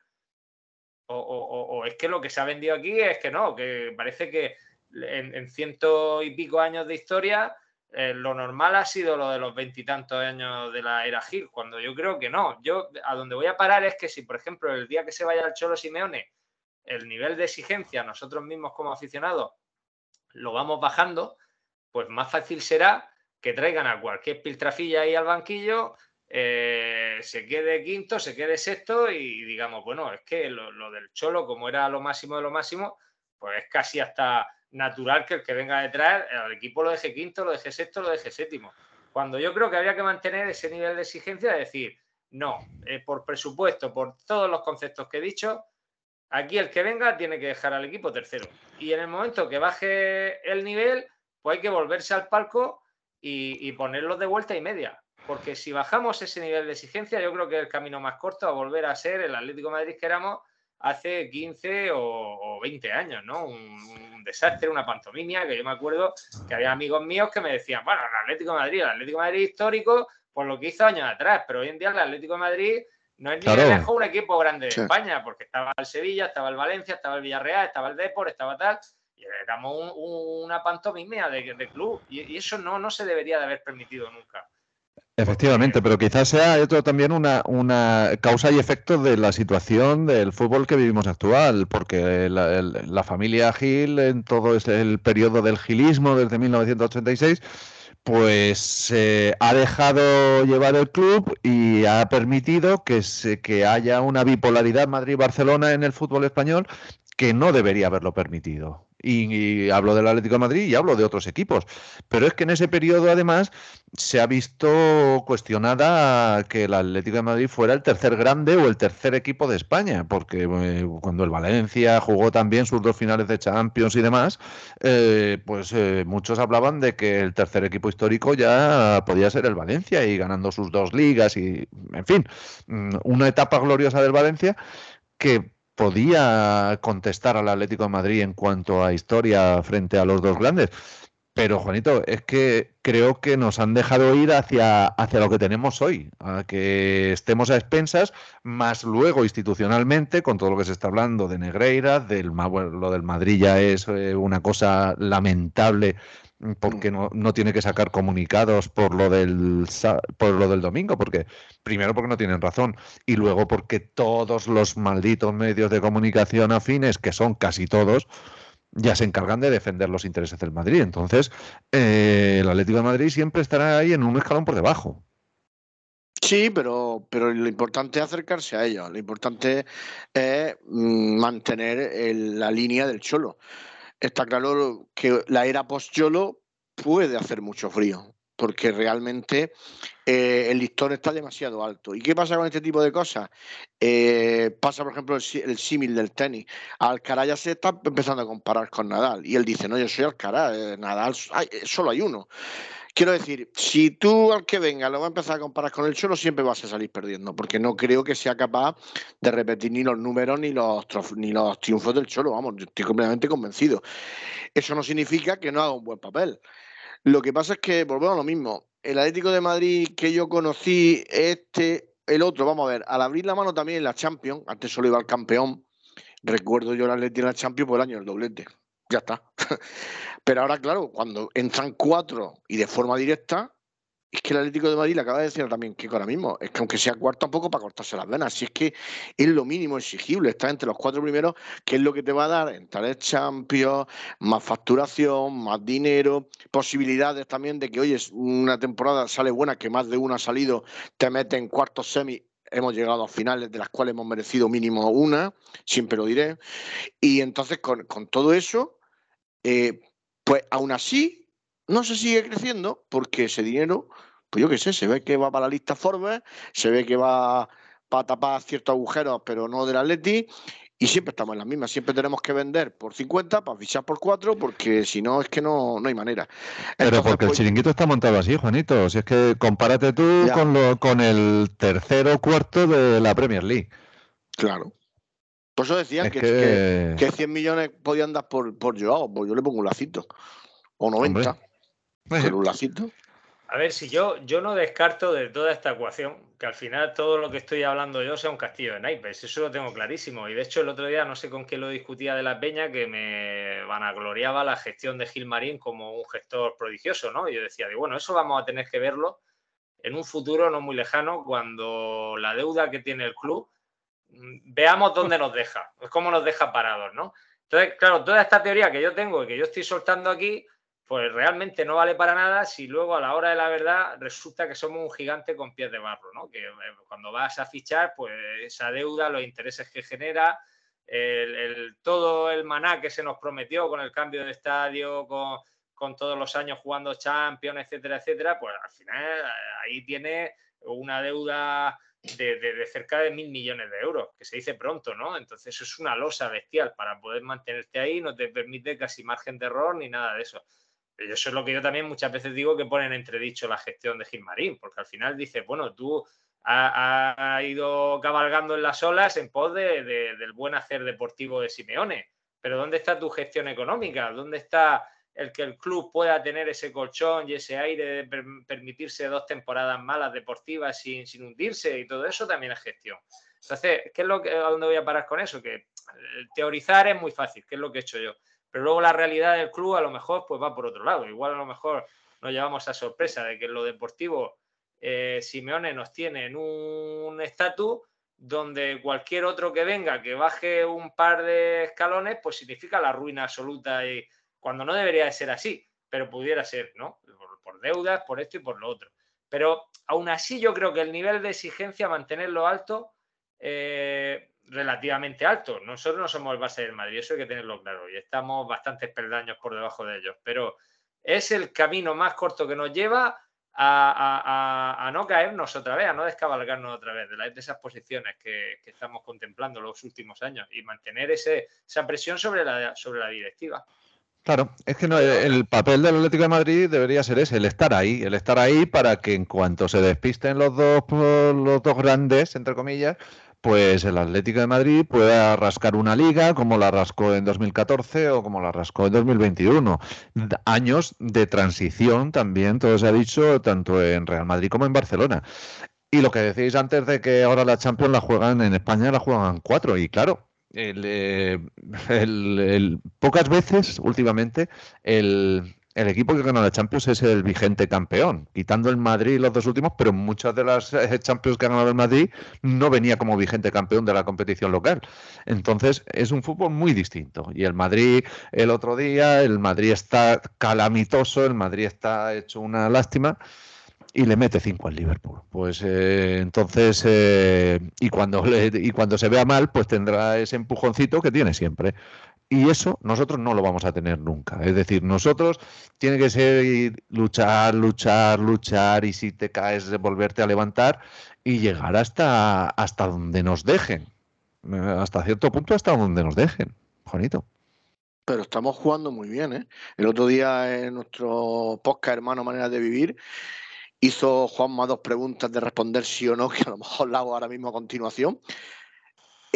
o, es que lo que se ha vendido aquí es que no, que parece que en ciento y pico años de historia eh, lo normal ha sido lo de los veintitantos años de la era Gil, cuando yo creo que no. Yo a donde voy a parar es que si, por ejemplo, el día que se vaya al Cholo Simeone, el nivel de exigencia nosotros mismos como aficionados lo vamos bajando, pues más fácil será que traigan a cualquier piltrafilla ahí al banquillo, eh, se quede quinto, se quede sexto y digamos, bueno, es que lo, lo del Cholo, como era lo máximo de lo máximo, pues es casi hasta natural que el que venga detrás, el equipo lo deje quinto, lo deje sexto, lo deje séptimo. Cuando yo creo que habría que mantener ese nivel de exigencia de decir, no, eh, por presupuesto, por todos los conceptos que he dicho, aquí el que venga tiene que dejar al equipo tercero. Y en el momento que baje el nivel, pues hay que volverse al palco y, ponerlos de vuelta y media. Porque si bajamos ese nivel de exigencia, yo creo que el camino más corto a volver a ser el Atlético Madrid que éramos hace 15 o, 20 años, ¿no? Un, desastre, una pantomimia, que yo me acuerdo que había amigos míos que me decían, bueno, el Atlético de Madrid, el Atlético de Madrid histórico, por lo que hizo años atrás, pero hoy en día el Atlético de Madrid no es ni de un equipo grande de España, porque estaba el Sevilla, estaba el Valencia, estaba el Villarreal, estaba el Depor, estaba tal, y éramos una pantomimia de, club, y, y, eso no, no se debería de haber permitido nunca. Efectivamente, pero quizás sea esto también una, una, causa y efecto de la situación del fútbol que vivimos actual, porque la, familia Gil, en todo el periodo del gilismo desde 1986, pues eh, ha dejado llevar el club y ha permitido que, se, que haya una bipolaridad Madrid-Barcelona en el fútbol español que no debería haberlo permitido y, hablo del Atlético de Madrid y hablo de otros equipos. Pero es que en ese periodo, además, se ha visto cuestionada que el Atlético de Madrid fuera el tercer grande o el tercer equipo de España, porque eh, cuando el Valencia jugó también sus dos finales de Champions y demás, eh, pues eh, muchos hablaban de que el tercer equipo histórico ya podía ser el Valencia y ganando sus dos ligas y, en fin, mm, una etapa gloriosa del Valencia que podía contestar al Atlético de Madrid en cuanto a historia frente a los dos grandes. Pero, Juanito, es que creo que nos han dejado ir hacia, hacia lo que tenemos hoy, a que estemos a expensas, más luego institucionalmente, con todo lo que se está hablando de Negreira, del, lo del Madrid ya es eh, una cosa lamentable porque no, no, tiene que sacar comunicados por lo del por lo del domingo, porque primero porque no tienen razón y luego porque todos los malditos medios de comunicación afines, que son casi todos, ya se encargan de defender los intereses del Madrid. Entonces, eh, el Atlético de Madrid siempre estará ahí en un escalón por debajo. Sí, pero, pero lo importante es acercarse a ellos. Lo importante es mm, mantener la línea del Cholo. Está claro que la era post-Cholo puede hacer mucho frío porque realmente eh, el listón está demasiado alto. ¿Y qué pasa con este tipo de cosas? Eh, pasa, por ejemplo, el, símil del tenis. Alcaraz ya se está empezando a comparar con Nadal y él dice, no, yo soy Alcaraz, eh, Nadal, solo hay uno. Quiero decir, si tú al que venga lo vas a empezar a comparar con el Cholo, siempre vas a salir perdiendo, porque no creo que sea capaz de repetir ni los números ni los, ni los triunfos del Cholo, vamos, estoy completamente convencido. Eso no significa que no haga un buen papel. Lo que pasa es que volvemos a lo mismo. El Atlético de Madrid que yo conocí, este, el otro, vamos a ver, al abrir la mano también en la Champions, antes solo iba al campeón, recuerdo yo el Atlético en la Champions por el año del doblete. Ya está. Pero ahora, claro, cuando entran cuatro y de forma directa, es que el Atlético de Madrid le acaba de decir también que ahora mismo, es que aunque sea cuarto, tampoco para cortarse las venas. Si es que es lo mínimo exigible, está entre los cuatro primeros, que es lo que te va a dar entrar en Champions, más facturación, más dinero, posibilidades también de que, oye, una temporada sale buena, que más de una ha salido, te mete en cuartos semi. Hemos llegado a finales de las cuales hemos merecido mínimo una, siempre lo diré. Y entonces, con, todo eso, eh, pues aún así, no se sigue creciendo porque ese dinero, pues yo qué sé, se ve que va para la lista Forbes, se ve que va para tapar ciertos agujeros, pero no del Atleti, y siempre estamos en las mismas. Siempre tenemos que vender por 50 para fichar por 4, porque si no, es que no, no hay manera. Pero porque el pues chiringuito está montado así, Juanito. Si es que compárate tú con, lo, con el tercero o cuarto de la Premier League. Claro. Por eso decían que, que... 100 millones podían dar por, por Joao, pues yo le pongo un lacito. O 90. A ver, si yo, yo no descarto de toda esta ecuación que al final todo lo que estoy hablando yo sea un castillo de naipes, eso lo tengo clarísimo. Y de hecho el otro día no sé con qué lo discutía de la peña que me vanagloriaba la gestión de Gilmarín como un gestor prodigioso, ¿no? Yo decía, bueno, eso vamos a tener que verlo en un futuro no muy lejano cuando la deuda que tiene el club mm, veamos dónde nos deja, cómo nos deja parados, ¿no? Entonces, claro, toda esta teoría que yo tengo y que yo estoy soltando aquí, pues realmente no vale para nada si luego a la hora de la verdad resulta que somos un gigante con pies de barro, ¿no? Que eh, cuando vas a fichar, pues esa deuda, los intereses que genera, el, todo el maná que se nos prometió con el cambio de estadio, con, con todos los años jugando Champions, etcétera, etcétera, pues al final eh, ahí tiene una deuda de, de, cerca de mil millones de euros, que se dice pronto, ¿no? Entonces eso es una losa bestial para poder mantenerte ahí, no te permite casi margen de error ni nada de eso. Eso es lo que yo también muchas veces digo que ponen entredicho la gestión de Gilmarín, porque al final dice, bueno, tú has ido cabalgando en las olas en pos del buen hacer deportivo de Simeone, pero ¿dónde está tu gestión económica? ¿Dónde está el que el club pueda tener ese colchón y ese aire de permitirse dos temporadas malas deportivas sin, sin hundirse y todo eso también es gestión. Entonces, ¿qué es lo que, ¿a dónde voy a parar con eso? Que eh, teorizar es muy fácil, que es lo que he hecho yo. Pero luego la realidad del club a lo mejor pues va por otro lado. Igual a lo mejor nos llevamos a sorpresa de que en lo deportivo eh, Simeone nos tiene en un estatus donde cualquier otro que venga que baje un par de escalones pues significa la ruina absoluta y cuando no debería de ser así, pero pudiera ser, ¿no? Por, deudas, por esto y por lo otro. Pero aún así yo creo que el nivel de exigencia, mantenerlo alto, eh, relativamente alto. Nosotros no somos el base del Madrid, eso hay que tenerlo claro, y estamos bastantes peldaños por debajo de ellos, pero es el camino más corto que nos lleva a, no caernos otra vez, a no descabalgarnos otra vez de, de esas posiciones que, estamos contemplando los últimos años y mantener ese, esa presión sobre la, sobre la directiva. Claro, es que no, el papel del Atlético de Madrid debería ser ese, el estar ahí, el estar ahí para que en cuanto se despisten los dos, los dos grandes, entre comillas, pues el Atlético de Madrid pueda rascar una liga como la rascó en 2014 o como la rascó en 2021. Años de transición también, todo se ha dicho, tanto en Real Madrid como en Barcelona. Y lo que decís antes de que ahora la Champions la juegan en España, la juegan cuatro. Y claro, eh, pocas veces últimamente el, el equipo que ganó la Champions es el vigente campeón, quitando el Madrid los dos últimos, pero muchas de las eh, Champions que ha ganado el Madrid no venía como vigente campeón de la competición local. Entonces es un fútbol muy distinto. Y el Madrid el otro día, el Madrid está calamitoso, el Madrid está hecho una lástima y le mete cinco al Liverpool. Pues eh, entonces, eh, y, cuando y cuando se vea mal, pues tendrá ese empujoncito que tiene siempre. Y eso nosotros no lo vamos a tener nunca. Es decir, nosotros tiene que ser luchar, luchar, luchar y si te caes, volverte a levantar y llegar hasta, hasta donde nos dejen. Eh, hasta cierto punto, hasta donde nos dejen. Juanito. Pero estamos jugando muy bien, ¿eh? El otro día en nuestro podcast Hermano Manera de Vivir hizo Juanma dos preguntas de responder sí o no, que a lo mejor la hago ahora mismo a continuación.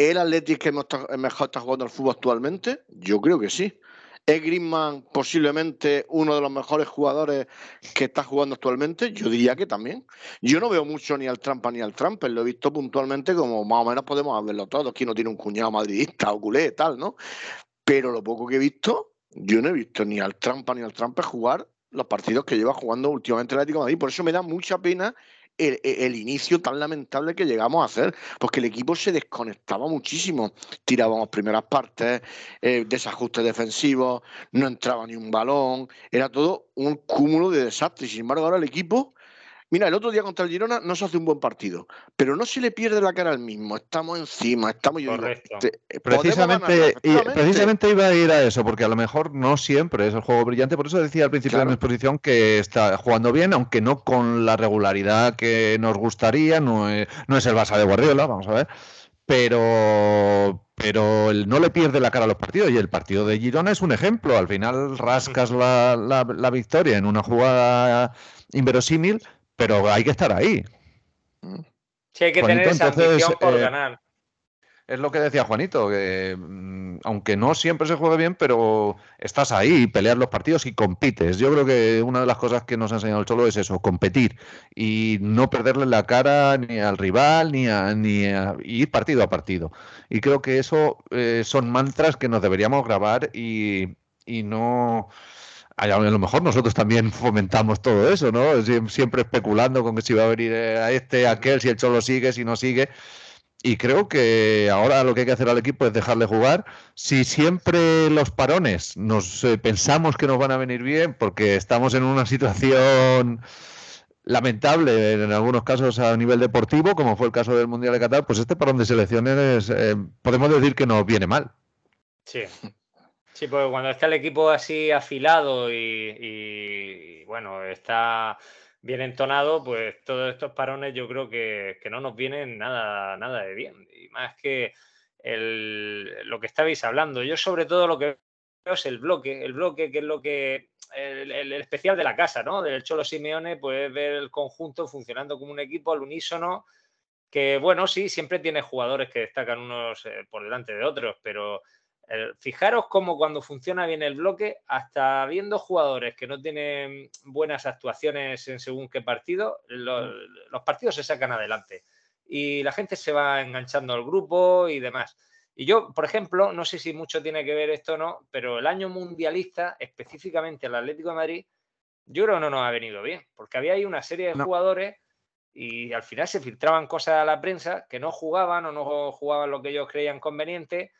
¿El Atlético que mejor está jugando al fútbol actualmente? Yo creo que sí. ¿Es Griezmann posiblemente uno de los mejores jugadores que está jugando actualmente? Yo diría que también. Yo no veo mucho ni al Trampa ni al Tramper, lo he visto puntualmente como más o menos podemos verlo todos. Aquí no tiene un cuñado madridista o culé, tal, ¿no? Pero lo poco que he visto, yo no he visto ni al Trampa ni al Tramper jugar los partidos que lleva jugando últimamente el Atlético Madrid. Por eso me da mucha pena el, inicio tan lamentable que llegamos a hacer, porque el equipo se desconectaba muchísimo. Tirábamos primeras partes, eh, desajustes defensivos, no entraba ni un balón, era todo un cúmulo de desastres. Sin embargo, ahora el equipo Mira, el otro día contra el Girona no se hace un buen partido, pero no se le pierde la cara al mismo. Estamos encima, estamos. Correcto. Eh, precisamente, precisamente iba a ir a eso, porque a lo mejor no siempre es el juego brillante. Por eso decía al principio de mi exposición que está jugando bien, aunque no con la regularidad que nos gustaría. No es, no es el Barça de Guardiola, vamos a ver. Pero, pero no le pierde la cara a los partidos y el partido de Girona es un ejemplo. Al final rascas la, la victoria en una jugada inverosímil, pero hay que estar ahí. Sí, hay que tener esa ambición por eh, ganar. Es lo que decía Juanito, que mm, aunque no siempre se juegue bien, pero estás ahí, peleas los partidos y compites. Yo creo que una de las cosas que nos ha enseñado el Cholo es eso, competir y no perderle la cara ni al rival ni a, ni ir partido a partido. Y creo que eso eh, son mantras que nos deberíamos grabar y, y no a lo mejor nosotros también fomentamos todo eso, ¿no? Siempre especulando con que si va a venir eh, a este, a aquel, si el Cholo sigue, si no sigue. Y creo que ahora lo que hay que hacer al equipo es dejarle jugar. Si siempre los parones nos eh, pensamos que nos van a venir bien, porque estamos en una situación lamentable en algunos casos a nivel deportivo, como fue el caso del Mundial de Qatar, pues este parón de selecciones eh, podemos decir que nos viene mal. Sí, Sí, porque cuando está el equipo así afilado y, bueno, está bien entonado, pues todos estos parones yo creo que, no nos vienen nada, nada de bien. Y más que lo que estabais hablando. Yo sobre todo lo que veo es el bloque, el bloque que es lo que el, especial de la casa, ¿no? Del Cholo Simeone, pues ver el conjunto funcionando como un equipo al unísono, que bueno, sí, siempre tiene jugadores que destacan unos eh, por delante de otros, pero fijaros cómo cuando funciona bien el bloque, hasta viendo jugadores que no tienen buenas actuaciones en según qué partido, los, partidos se sacan adelante. Y la gente se va enganchando al grupo y demás. Y yo, por ejemplo, no sé si mucho tiene que ver esto o no, pero el año mundialista, específicamente el Atlético de Madrid, yo creo que no nos ha venido bien, porque había ahí una serie de jugadores y al final se filtraban cosas a la prensa que no jugaban o no jugaban lo que ellos creían conveniente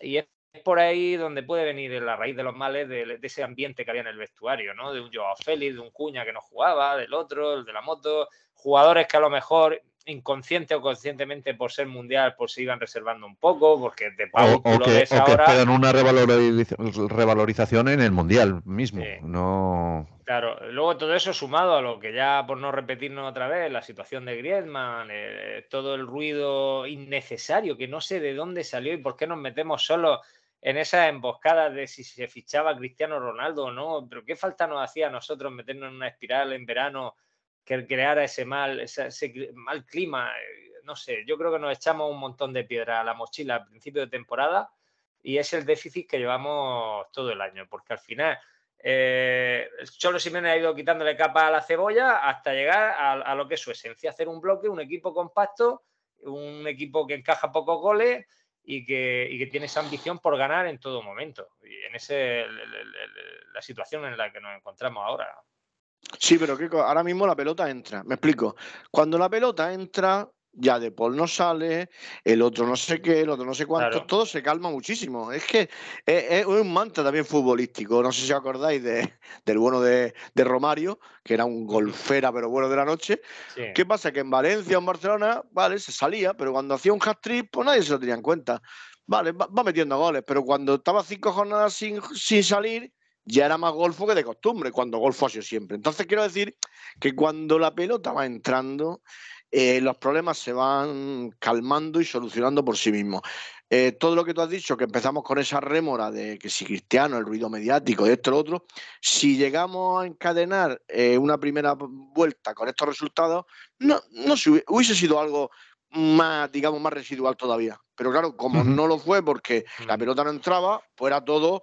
y es por ahí donde puede venir la raíz de los males de, ese ambiente que había en el vestuario, ¿no? De un Joao Félix, de un Cuña que no jugaba, del otro, el de la moto, jugadores que a lo mejor inconsciente o conscientemente por ser mundial pues se iban reservando un poco porque de o, o, que, esperan una revalorización en el mundial mismo no claro luego todo eso sumado a lo que ya por no repetirnos otra vez la situación de Griezmann eh, todo el ruido innecesario que no sé de dónde salió y por qué nos metemos solo en esas emboscadas de si se fichaba Cristiano Ronaldo o no, pero qué falta nos hacía a nosotros meternos en una espiral en verano que creara ese mal, ese, mal clima. Eh, no sé, yo creo que nos echamos un montón de piedra a la mochila al principio de temporada y es el déficit que llevamos todo el año, porque al final eh, Cholo Simeone ha ido quitándole capa a la cebolla hasta llegar a, a, lo que es su esencia, hacer un bloque, un equipo compacto, un equipo que encaja pocos goles y que, y que tiene esa ambición por ganar en todo momento. Y en ese la situación en la que nos encontramos ahora. Sí, pero ahora mismo la pelota entra. Me explico. Cuando la pelota entra, ya De Paul no sale, el otro no sé qué, el otro no sé cuánto, todo se calma muchísimo. Es que es, un mantra también futbolístico. No sé si os acordáis de, del bueno de, Romario, que era un golfera, pero bueno de la noche. ¿Qué pasa? Que en Valencia o en Barcelona, vale, se salía, pero cuando hacía un hat-trick, pues nadie se lo tenía en cuenta. Vale, va, metiendo goles, pero cuando estaba cinco jornadas sin, sin salir, ya era más golfo que de costumbre, cuando golfo ha sido siempre. Entonces quiero decir que cuando la pelota va entrando, eh, los problemas se van calmando y solucionando por sí mismos. Eh, todo lo que tú has dicho, que empezamos con esa rémora de que si Cristiano, el ruido mediático, y esto, lo otro, si llegamos a encadenar eh, una primera vuelta con estos resultados, no, no hubiese sido algo más, digamos, más residual todavía. Pero claro, como no lo fue porque la pelota no entraba, pues era todo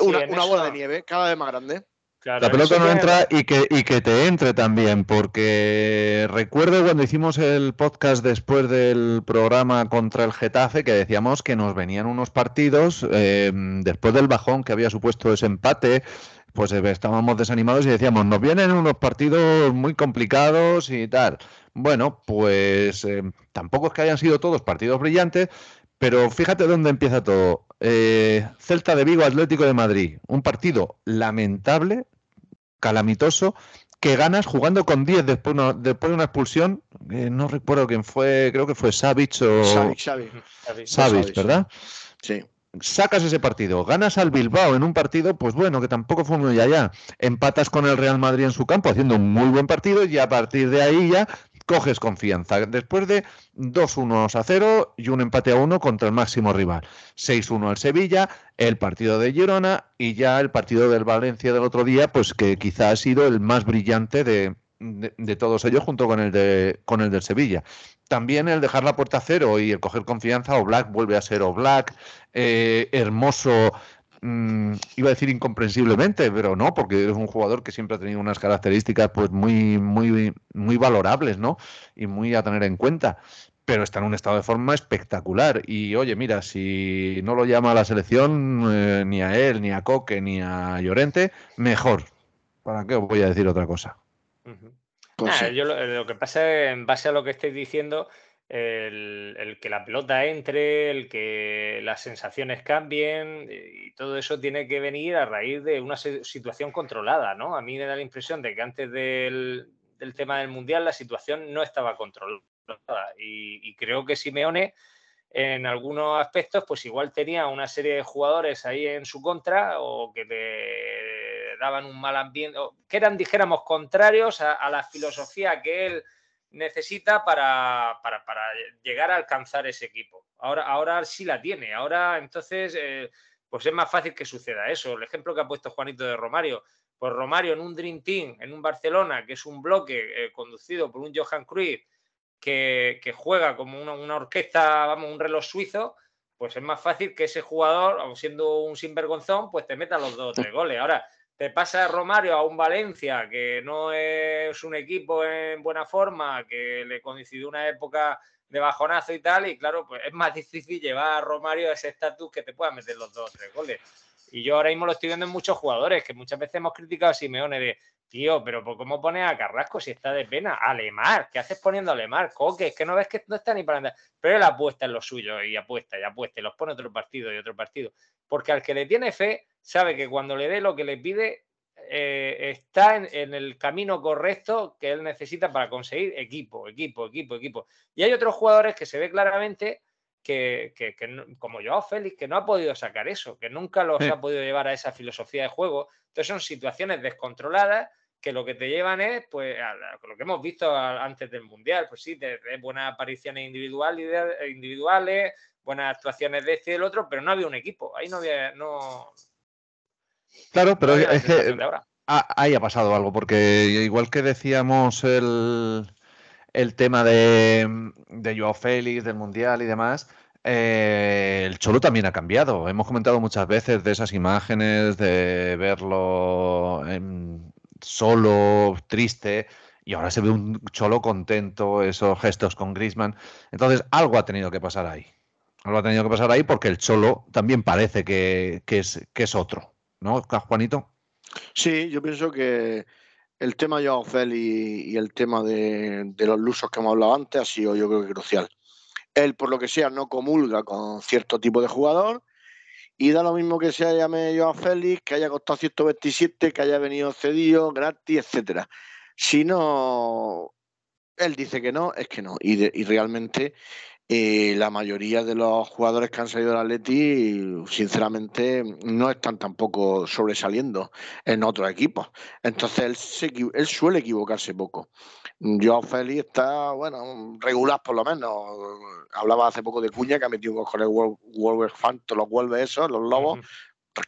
una, una bola de nieve cada vez más grande la pelota no entra y que, y que te entre también, porque recuerdo cuando hicimos el podcast después del programa contra el Getafe que decíamos que nos venían unos partidos eh, después del bajón que había supuesto ese empate, pues eh, estábamos desanimados y decíamos, nos vienen unos partidos muy complicados y tal. Bueno, pues eh, tampoco es que hayan sido todos partidos brillantes, pero fíjate dónde empieza todo. Celta de Vigo, Atlético de Madrid. Un partido lamentable, calamitoso que ganas jugando con 10 después, después de una expulsión. no recuerdo quién fue, creo que fue Savic o. Savic, ¿verdad? Sí. Sacas ese partido, ganas al Bilbao en un partido, pues bueno, que tampoco fue muy allá. Empatas con el Real Madrid en su campo haciendo un muy buen partido y a partir de ahí ya coges confianza. Después de 2-1 a 0 y un empate a 1 contra el máximo rival. 6-1 al Sevilla, el partido de Girona y ya el partido del Valencia del otro día, pues que quizá ha sido el más brillante de, todos ellos junto con el, de, con el del Sevilla. También el dejar la puerta a cero y el coger confianza, o Black vuelve a ser o Black, eh, hermoso Mm, iba a decir incomprensiblemente, pero no, porque es un jugador que siempre ha tenido unas características pues muy, muy, muy valorables, ¿no? Y muy a tener en cuenta. Pero está en un estado de forma espectacular. Y oye, mira, si no lo llama a la selección, eh, ni a él, ni a Coque, ni a Llorente, mejor. ¿Para qué os voy a decir otra cosa? Pues yo lo, que pasa, en base a lo que estáis diciendo, el, que la pelota entre, el que las sensaciones cambien eh, y todo eso tiene que venir a raíz de una situación controlada, ¿no? A mí me da la impresión de que antes del, tema del Mundial la situación no estaba controlada y, creo que Simeone en algunos aspectos pues igual tenía una serie de jugadores ahí en su contra o que le daban un mal ambiente, que eran, dijéramos, contrarios a la filosofía que él necesita para, llegar a alcanzar ese equipo. Ahora, ahora sí la tiene, ahora entonces eh, pues es más fácil que suceda eso. El ejemplo que ha puesto Juanito de Romario, pues Romario en un Dream Team, en un Barcelona, que es un bloque eh, conducido por un Johan Cruyff, que, juega como una, una, orquesta, vamos, un reloj suizo, pues es más fácil que ese jugador, siendo un sinvergonzón, pues te meta los dos o tres goles. Ahora, te pasa Romario a un Valencia, que no es un equipo en buena forma, que le coincidió una época de bajonazo y tal, y claro, pues es más difícil llevar a Romario a ese estatus que te pueda meter los dos o tres goles. Y yo ahora mismo lo estoy viendo en muchos jugadores, que muchas veces hemos criticado a Simeone de, tío, pero ¿cómo pones a Carrasco si está de pena? A Lemar, ¿qué haces poniendo a Lemar? Coque, es que no ves que no está ni para andar. Pero él apuesta en lo suyo y apuesta y apuesta y los pone otro partido y otro partido. Porque al que le tiene fe, sabe que cuando le dé lo que le pide, eh, está en, el camino correcto que él necesita para conseguir equipo, equipo, equipo, equipo. Y hay otros jugadores que se ve claramente que, como Joao Félix, que no ha podido sacar eso, que nunca los ha podido llevar a esa filosofía de juego. Entonces son situaciones descontroladas que lo que te llevan es, pues, lo que hemos visto antes del Mundial, pues sí, de, buenas apariciones individuales, individuales, buenas actuaciones de este y del otro, pero no había un equipo. Ahí no había, no, Claro, pero es que ahí ha pasado algo, porque igual que decíamos el, tema de, de Joao Félix, del Mundial y demás, eh, el Cholo también ha cambiado. Hemos comentado muchas veces de esas imágenes, de verlo solo, triste, y ahora se ve un Cholo contento, esos gestos con Grisman. Entonces, algo ha tenido que pasar ahí. lo ha tenido que pasar ahí porque el Cholo también parece que, es, que es otro, ¿no, Juanito? Sí, yo pienso que el tema de Joao Félix y el tema de, los lusos que hemos hablado antes ha sido yo creo que crucial. Él, por lo que sea, no comulga con cierto tipo de jugador y da lo mismo que se llame Joao Félix, que haya costado 127, que haya venido cedido, gratis, etcétera. Si no, él dice que no, es que no. y realmente y la mayoría de los jugadores que han salido del Atleti, sinceramente, no están tampoco sobresaliendo en otros equipos. Entonces él, él suele equivocarse poco. Joao Félix está, bueno, regular por lo menos. Hablaba hace poco de Cuña que ha metido un con el Wolverhampton, los Wolves esos, los Lobos,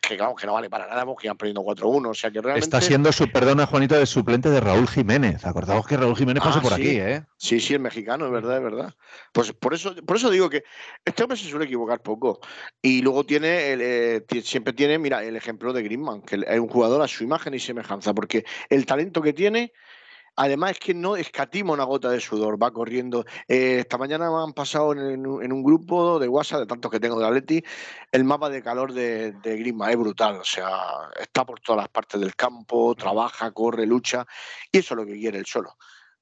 que no vale para nada porque han perdido 4-1. O sea que realmente. Está siendo su, perdona, Juanito, de suplente de Raúl Jiménez. Acordaos que Raúl Jiménez pasó ah, por aquí, ¿eh? Sí, sí, el mexicano, es verdad, es verdad. Pues por eso, por eso digo que este hombre se suele equivocar poco. Y luego tiene, eh, siempre tiene, mira, el ejemplo de Griezmann, que es un jugador a su imagen y semejanza, porque el talento que tiene Además es que no escatima una gota de sudor, va corriendo. Eh, esta mañana me han pasado en, un grupo de WhatsApp, de tantos que tengo de Atleti, el mapa de calor de, Grima. Es brutal, o sea, está por todas las partes del campo, trabaja, corre, lucha, y eso es lo que quiere el solo.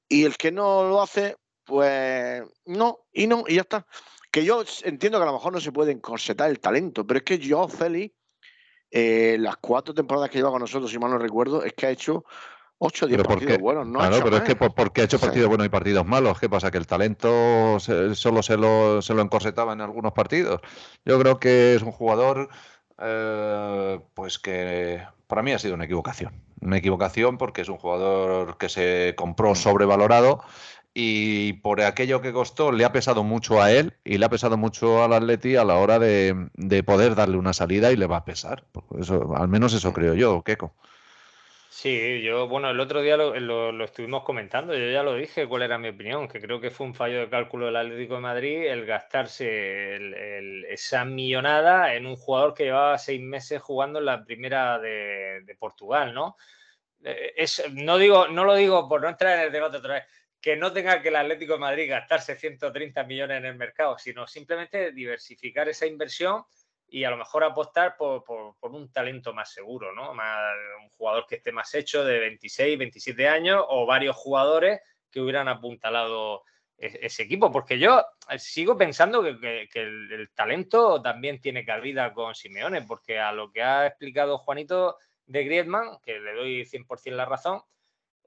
Y el que no lo hace, pues no, y no, y ya está. Que yo entiendo que a lo mejor no se puede encorsetar el talento, pero es que yo, Félix, eh, las cuatro temporadas que lleva con nosotros, si mal no recuerdo, es que ha hecho 8 o 10 partidos buenos, ¿no? Claro, pero es que porque ha hecho partidos buenos y partidos malos. ¿Qué pasa? Que el talento solo se lo, se lo encorsetaba en algunos partidos. Yo creo que es un jugador, eh, pues que para mí ha sido una equivocación. Una equivocación porque es un jugador que se compró mm. sobrevalorado y por aquello que costó le ha pesado mucho a él y le ha pesado mucho al Atleti a la hora de, de poder darle una salida y le va a pesar. Eso, al menos eso creo yo, Keco. Sí, yo, bueno, el otro día lo, estuvimos comentando, yo ya lo dije cuál era mi opinión, que creo que fue un fallo de cálculo del Atlético de Madrid el gastarse esa millonada en un jugador que llevaba seis meses jugando en la primera de, Portugal, ¿no? Eh, es, no, digo, no lo digo por no entrar en el debate otra vez, que no tenga que el Atlético de Madrid gastarse 130 millones en el mercado, sino simplemente diversificar esa inversión y a lo mejor apostar por, un talento más seguro, ¿no? Más, un jugador que esté más hecho de 26, 27 años o varios jugadores que hubieran apuntalado e, ese equipo, porque yo eh, sigo pensando que, el, talento también tiene cabida con Simeone, porque a lo que ha explicado Juanito de Griezmann, que le doy 100% la razón,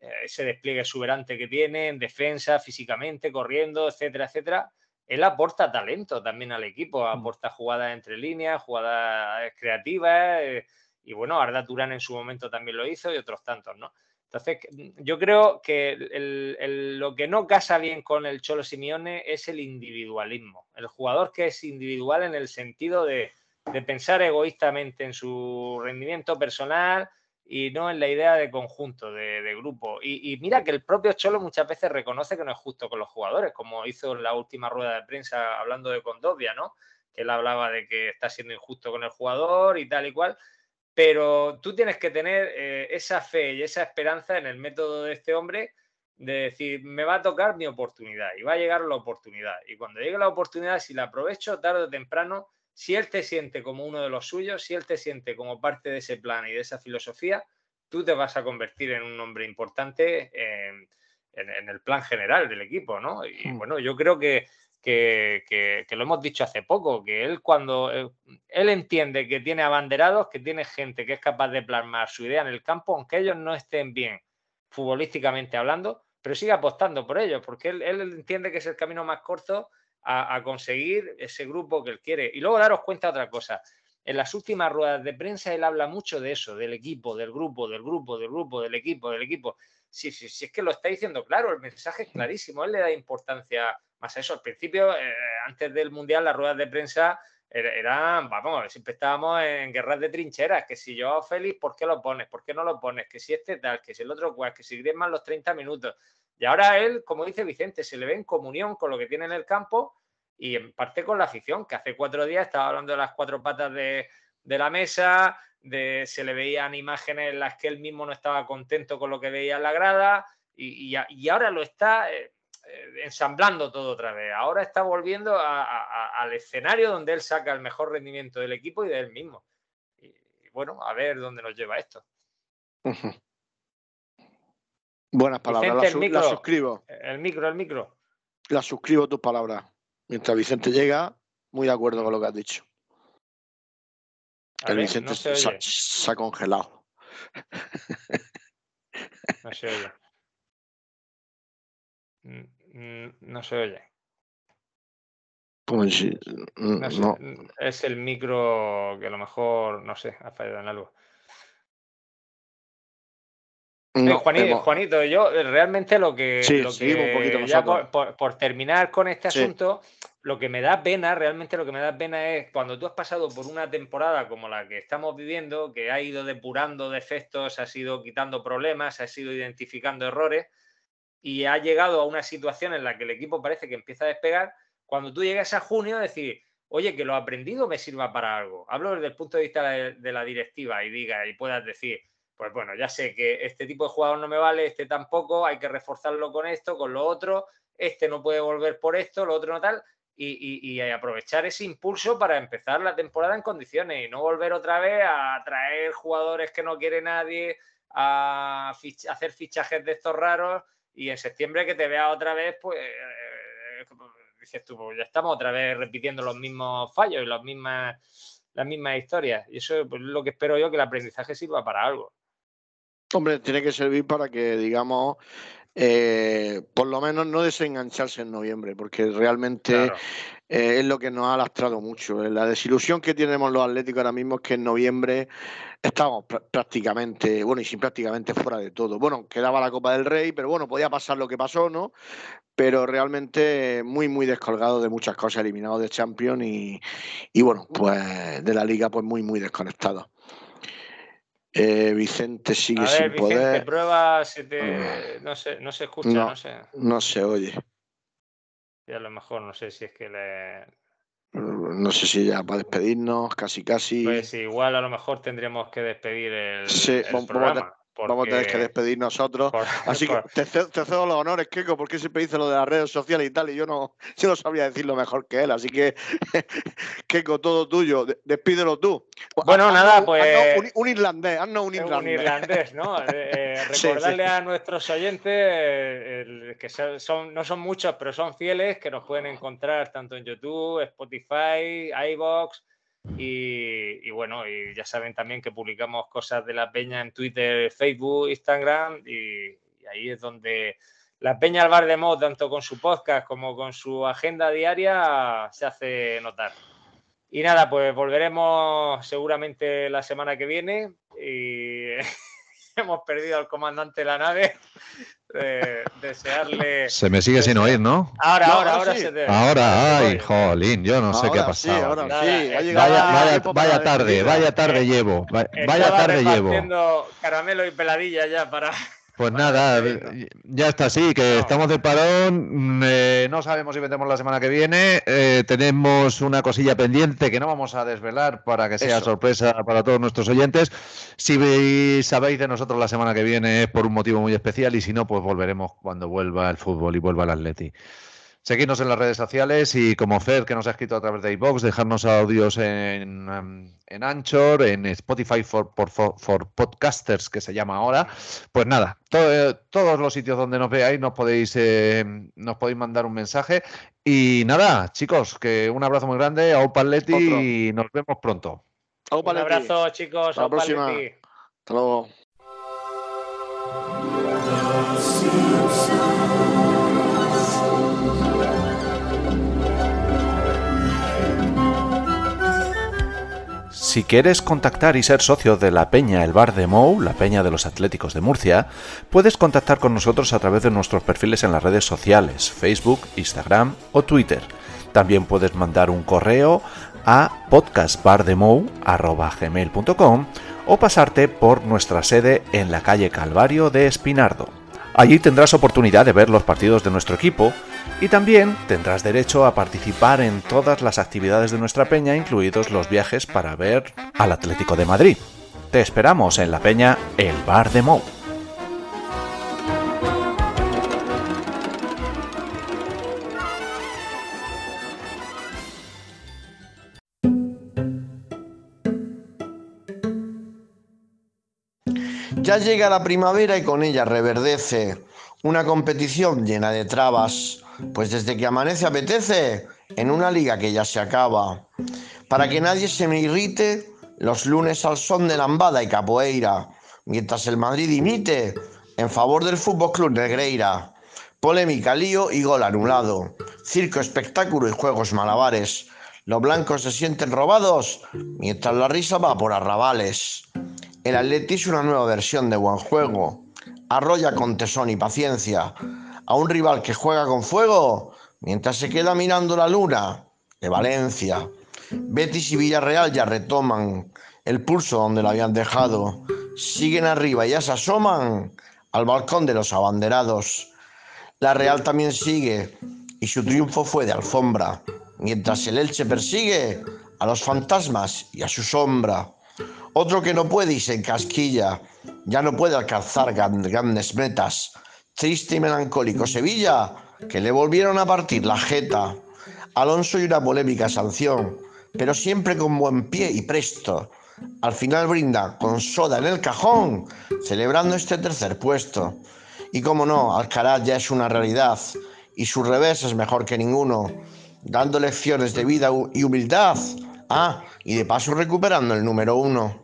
eh, ese despliegue exuberante que tiene en defensa, físicamente, corriendo, etcétera, etcétera, él aporta talento también al equipo, mm. aporta jugadas entre líneas, jugadas creativas, eh, y bueno, Arda Turán en su momento también lo hizo y otros tantos, ¿no? Entonces, yo creo que lo que no casa bien con el Cholo Simeone es el individualismo. El jugador que es individual en el sentido de, de pensar egoístamente en su rendimiento personal, y no en la idea de conjunto, de, grupo. Y, mira que el propio Cholo muchas veces reconoce que no es justo con los jugadores, como hizo en la última rueda de prensa hablando de Condovia, ¿no? Que él hablaba de que está siendo injusto con el jugador y tal y cual. Pero tú tienes que tener eh, esa fe y esa esperanza en el método de este hombre de decir, me va a tocar mi oportunidad y va a llegar la oportunidad. Y cuando llegue la oportunidad, si la aprovecho tarde o temprano, si él te siente como uno de los suyos, si él te siente como parte de ese plan y de esa filosofía, tú te vas a convertir en un hombre importante en, el plan general del equipo, ¿no? Y hmm. bueno, yo creo que, que, lo hemos dicho hace poco, que él cuando eh, él entiende que tiene abanderados, que tiene gente que es capaz de plasmar su idea en el campo, aunque ellos no estén bien futbolísticamente hablando, pero sigue apostando por ellos, porque él, él entiende que es el camino más corto a, conseguir ese grupo que él quiere. Y luego daros cuenta de otra cosa. En las últimas ruedas de prensa él habla mucho de eso, del equipo, del grupo, del grupo, del grupo, del equipo, del equipo. Sí, sí, sí, es que lo está diciendo claro, el mensaje es clarísimo, él le da importancia más a eso. Al principio, eh, antes del Mundial, las ruedas de prensa eran, vamos, siempre estábamos en guerras de trincheras, que si yo Félix, ¿por qué lo pones? ¿Por qué no lo pones? Que si este tal, que si el otro cual, que si Griezmann los 30 minutos. Y ahora él, como dice Vicente, se le ve en comunión con lo que tiene en el campo y en parte con la afición, que hace cuatro días estaba hablando de las cuatro patas de, la mesa, de, se le veían imágenes en las que él mismo no estaba contento con lo que veía en la grada y, ahora lo está, eh, ensamblando todo otra vez. Ahora está volviendo al escenario donde él saca el mejor rendimiento del equipo y de él mismo. Y, bueno, a ver dónde nos lleva esto. Buenas palabras, la, suscribo. El micro, el micro. La suscribo tus palabras. Mientras Vicente llega, muy de acuerdo con lo que has dicho. el Vicente se, ha congelado. No se oye. Mm, mm, no se oye. Pues no, Es el micro que a lo mejor, no sé, ha fallado en algo. Juanito, yo realmente lo que, por, terminar con este asunto, lo que me da pena, realmente lo que me da pena es cuando tú has pasado por una temporada como la que estamos viviendo, que ha ido depurando defectos, ha ido quitando problemas, ha ido identificando errores y ha llegado a una situación en la que el equipo parece que empieza a despegar, cuando tú llegas a junio decir, oye, que lo aprendido me sirva para algo. Hablo desde el punto de vista de la directiva y diga y puedas decir, pues bueno, ya sé que este tipo de jugador no me vale, este tampoco, hay que reforzarlo con esto, con lo otro, este no puede volver por esto, lo otro no tal, y, aprovechar ese impulso para empezar la temporada en condiciones y no volver otra vez a traer jugadores que no quiere nadie, a hacer fichajes de estos raros y en septiembre que te vea otra vez, pues eh, dices tú, pues ya estamos otra vez repitiendo los mismos fallos y las mismas historias. Y eso es lo que espero yo, que el aprendizaje sirva para algo. Hombre, tiene que servir para que, digamos, eh, por lo menos no desengancharse en noviembre, porque realmente eh, es lo que nos ha lastrado mucho. La desilusión que tenemos los Atléticos ahora mismo es que en noviembre estamos prácticamente, bueno, y sin prácticamente fuera de todo. Bueno, quedaba la Copa del Rey, pero bueno, podía pasar lo que pasó, ¿no? Pero realmente muy, muy descolgado de muchas cosas, eliminado de Champions y, y bueno, pues de la Liga, pues muy, muy desconectado. Eh, Vicente sigue a ver, sin Vicente, poder. prueba, si te... No, se, no se escucha, no, sé. No se oye. Y a lo mejor no sé si es que le. No sé si ya para despedirnos, casi casi. Pues igual a lo mejor tendríamos que despedir el, sí, el programa. Vamos a tener que despedir nosotros. Así que te, cedo los honores, Keiko, porque siempre dice lo de las redes sociales y tal, y yo no, yo no sabría decirlo mejor que él. Así que, Keiko, todo tuyo. Despídelo tú. Bueno, nada, pues. un, irlandés, haznos un irlandés. Un irlandés, ¿no? Eh, eh, recordarle a nuestros oyentes que son, no son muchos, pero son fieles, que nos pueden encontrar tanto en YouTube, Spotify, iBox y, bueno, y ya saben también que publicamos cosas de la peña en Twitter, Facebook, Instagram y, ahí es donde la peña al bar de mod, tanto con su podcast como con su agenda diaria, se hace notar. Y nada, pues volveremos seguramente la semana que viene y hemos perdido al comandante de la nave. Desearle. Se me sigue sin oír, ¿no? Ahora, ahora, ahora, se te... Ahora, ay, jolín, yo no sé qué ha pasado. ahora sí. Vaya, vaya, tarde, vaya tarde llevo. Vaya tarde llevo. caramelo y peladilla ya para. Pues nada, ya está así, que estamos de parón, mm, eh, no sabemos si vendemos la semana que viene, eh, tenemos una cosilla pendiente que no vamos a desvelar para que sea sorpresa para todos nuestros oyentes. Si sabéis de nosotros la semana que viene es por un motivo muy especial y si no, pues volveremos cuando vuelva el fútbol y vuelva el Atleti. Seguidnos en las redes sociales y como Fed, que nos ha escrito a través de iBox, dejarnos audios en, em, en Anchor, en Spotify for, for, Podcasters, que se llama ahora. Pues nada, todos los sitios donde nos veáis nos podéis, em, nos podéis mandar un mensaje. Y nada, chicos, que un abrazo muy grande, a Opaletti y nos vemos pronto. Un abrazo, chicos. Hasta la próxima. Hasta luego. Si quieres contactar y ser socio de la Peña El Bar de Mou, la Peña de los Atléticos de Murcia, puedes contactar con nosotros a través de nuestros perfiles en las redes sociales, Facebook, Instagram o Twitter. También puedes mandar un correo a podcastbardemou.com o pasarte por nuestra sede en la calle Calvario de Espinardo. Allí tendrás oportunidad de ver los partidos de nuestro equipo y también tendrás derecho a participar en todas las actividades de nuestra peña, incluidos los viajes para ver al Atlético de Madrid. Te esperamos en la peña El Bar de Mou. Ya llega la primavera y con ella reverdece una competición llena de trabas, pues desde que amanece apetece en una liga que ya se acaba. Para que nadie se me irrite, los lunes al son de lambada y capoeira, mientras el Madrid imite en favor del Fútbol Club Negreira. Polémica, lío y gol anulado. Circo, espectáculo y juegos malabares. Los blancos se sienten robados mientras la risa va por arrabales. El Atleti es una nueva versión de buen juego. Arrolla con tesón y paciencia a un rival que juega con fuego mientras se queda mirando la luna de Valencia. Betis y Villarreal ya retoman el pulso donde lo habían dejado. Siguen arriba y ya se asoman al balcón de los abanderados. La Real también sigue y su triunfo fue de alfombra, mientras el Elche persigue a los fantasmas y a su sombra. Otro que no puede y se encasquilla, ya no puede alcanzar grandes metas. Triste y melancólico Sevilla, que le volvieron a partir la jeta. Alonso y una polémica sanción, pero siempre con buen pie y presto. Al final brinda con soda en el cajón, celebrando este tercer puesto. Y como no, Alcaraz ya es una realidad y su revés es mejor que ninguno, dando lecciones de vida y humildad. Ah, y de paso recuperando el número uno.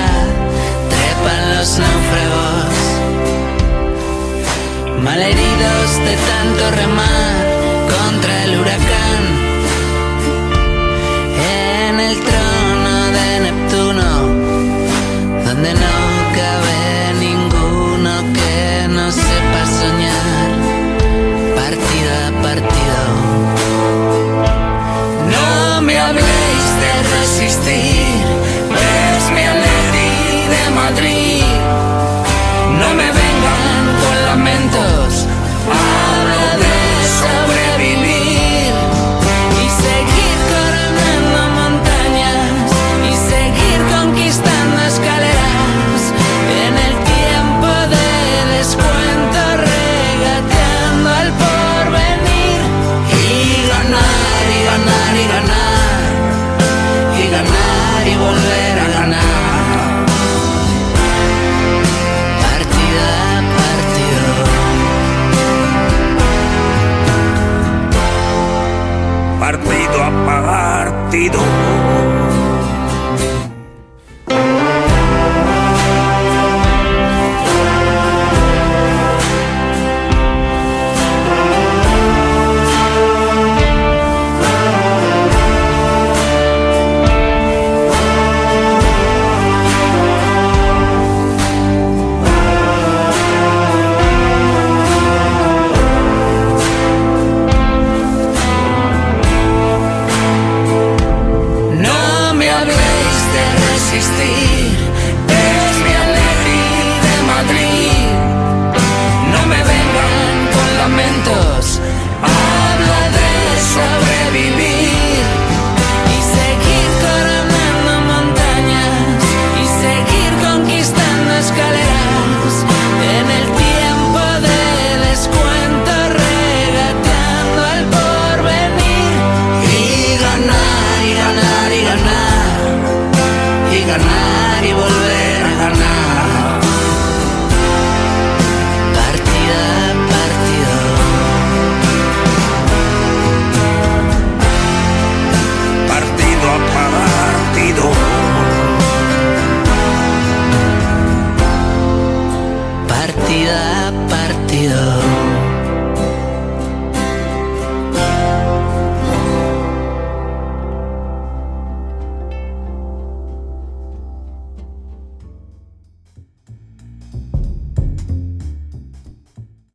los náufragos, malheridos de tanto remar contra el huracán. En el trono de Neptuno, donde no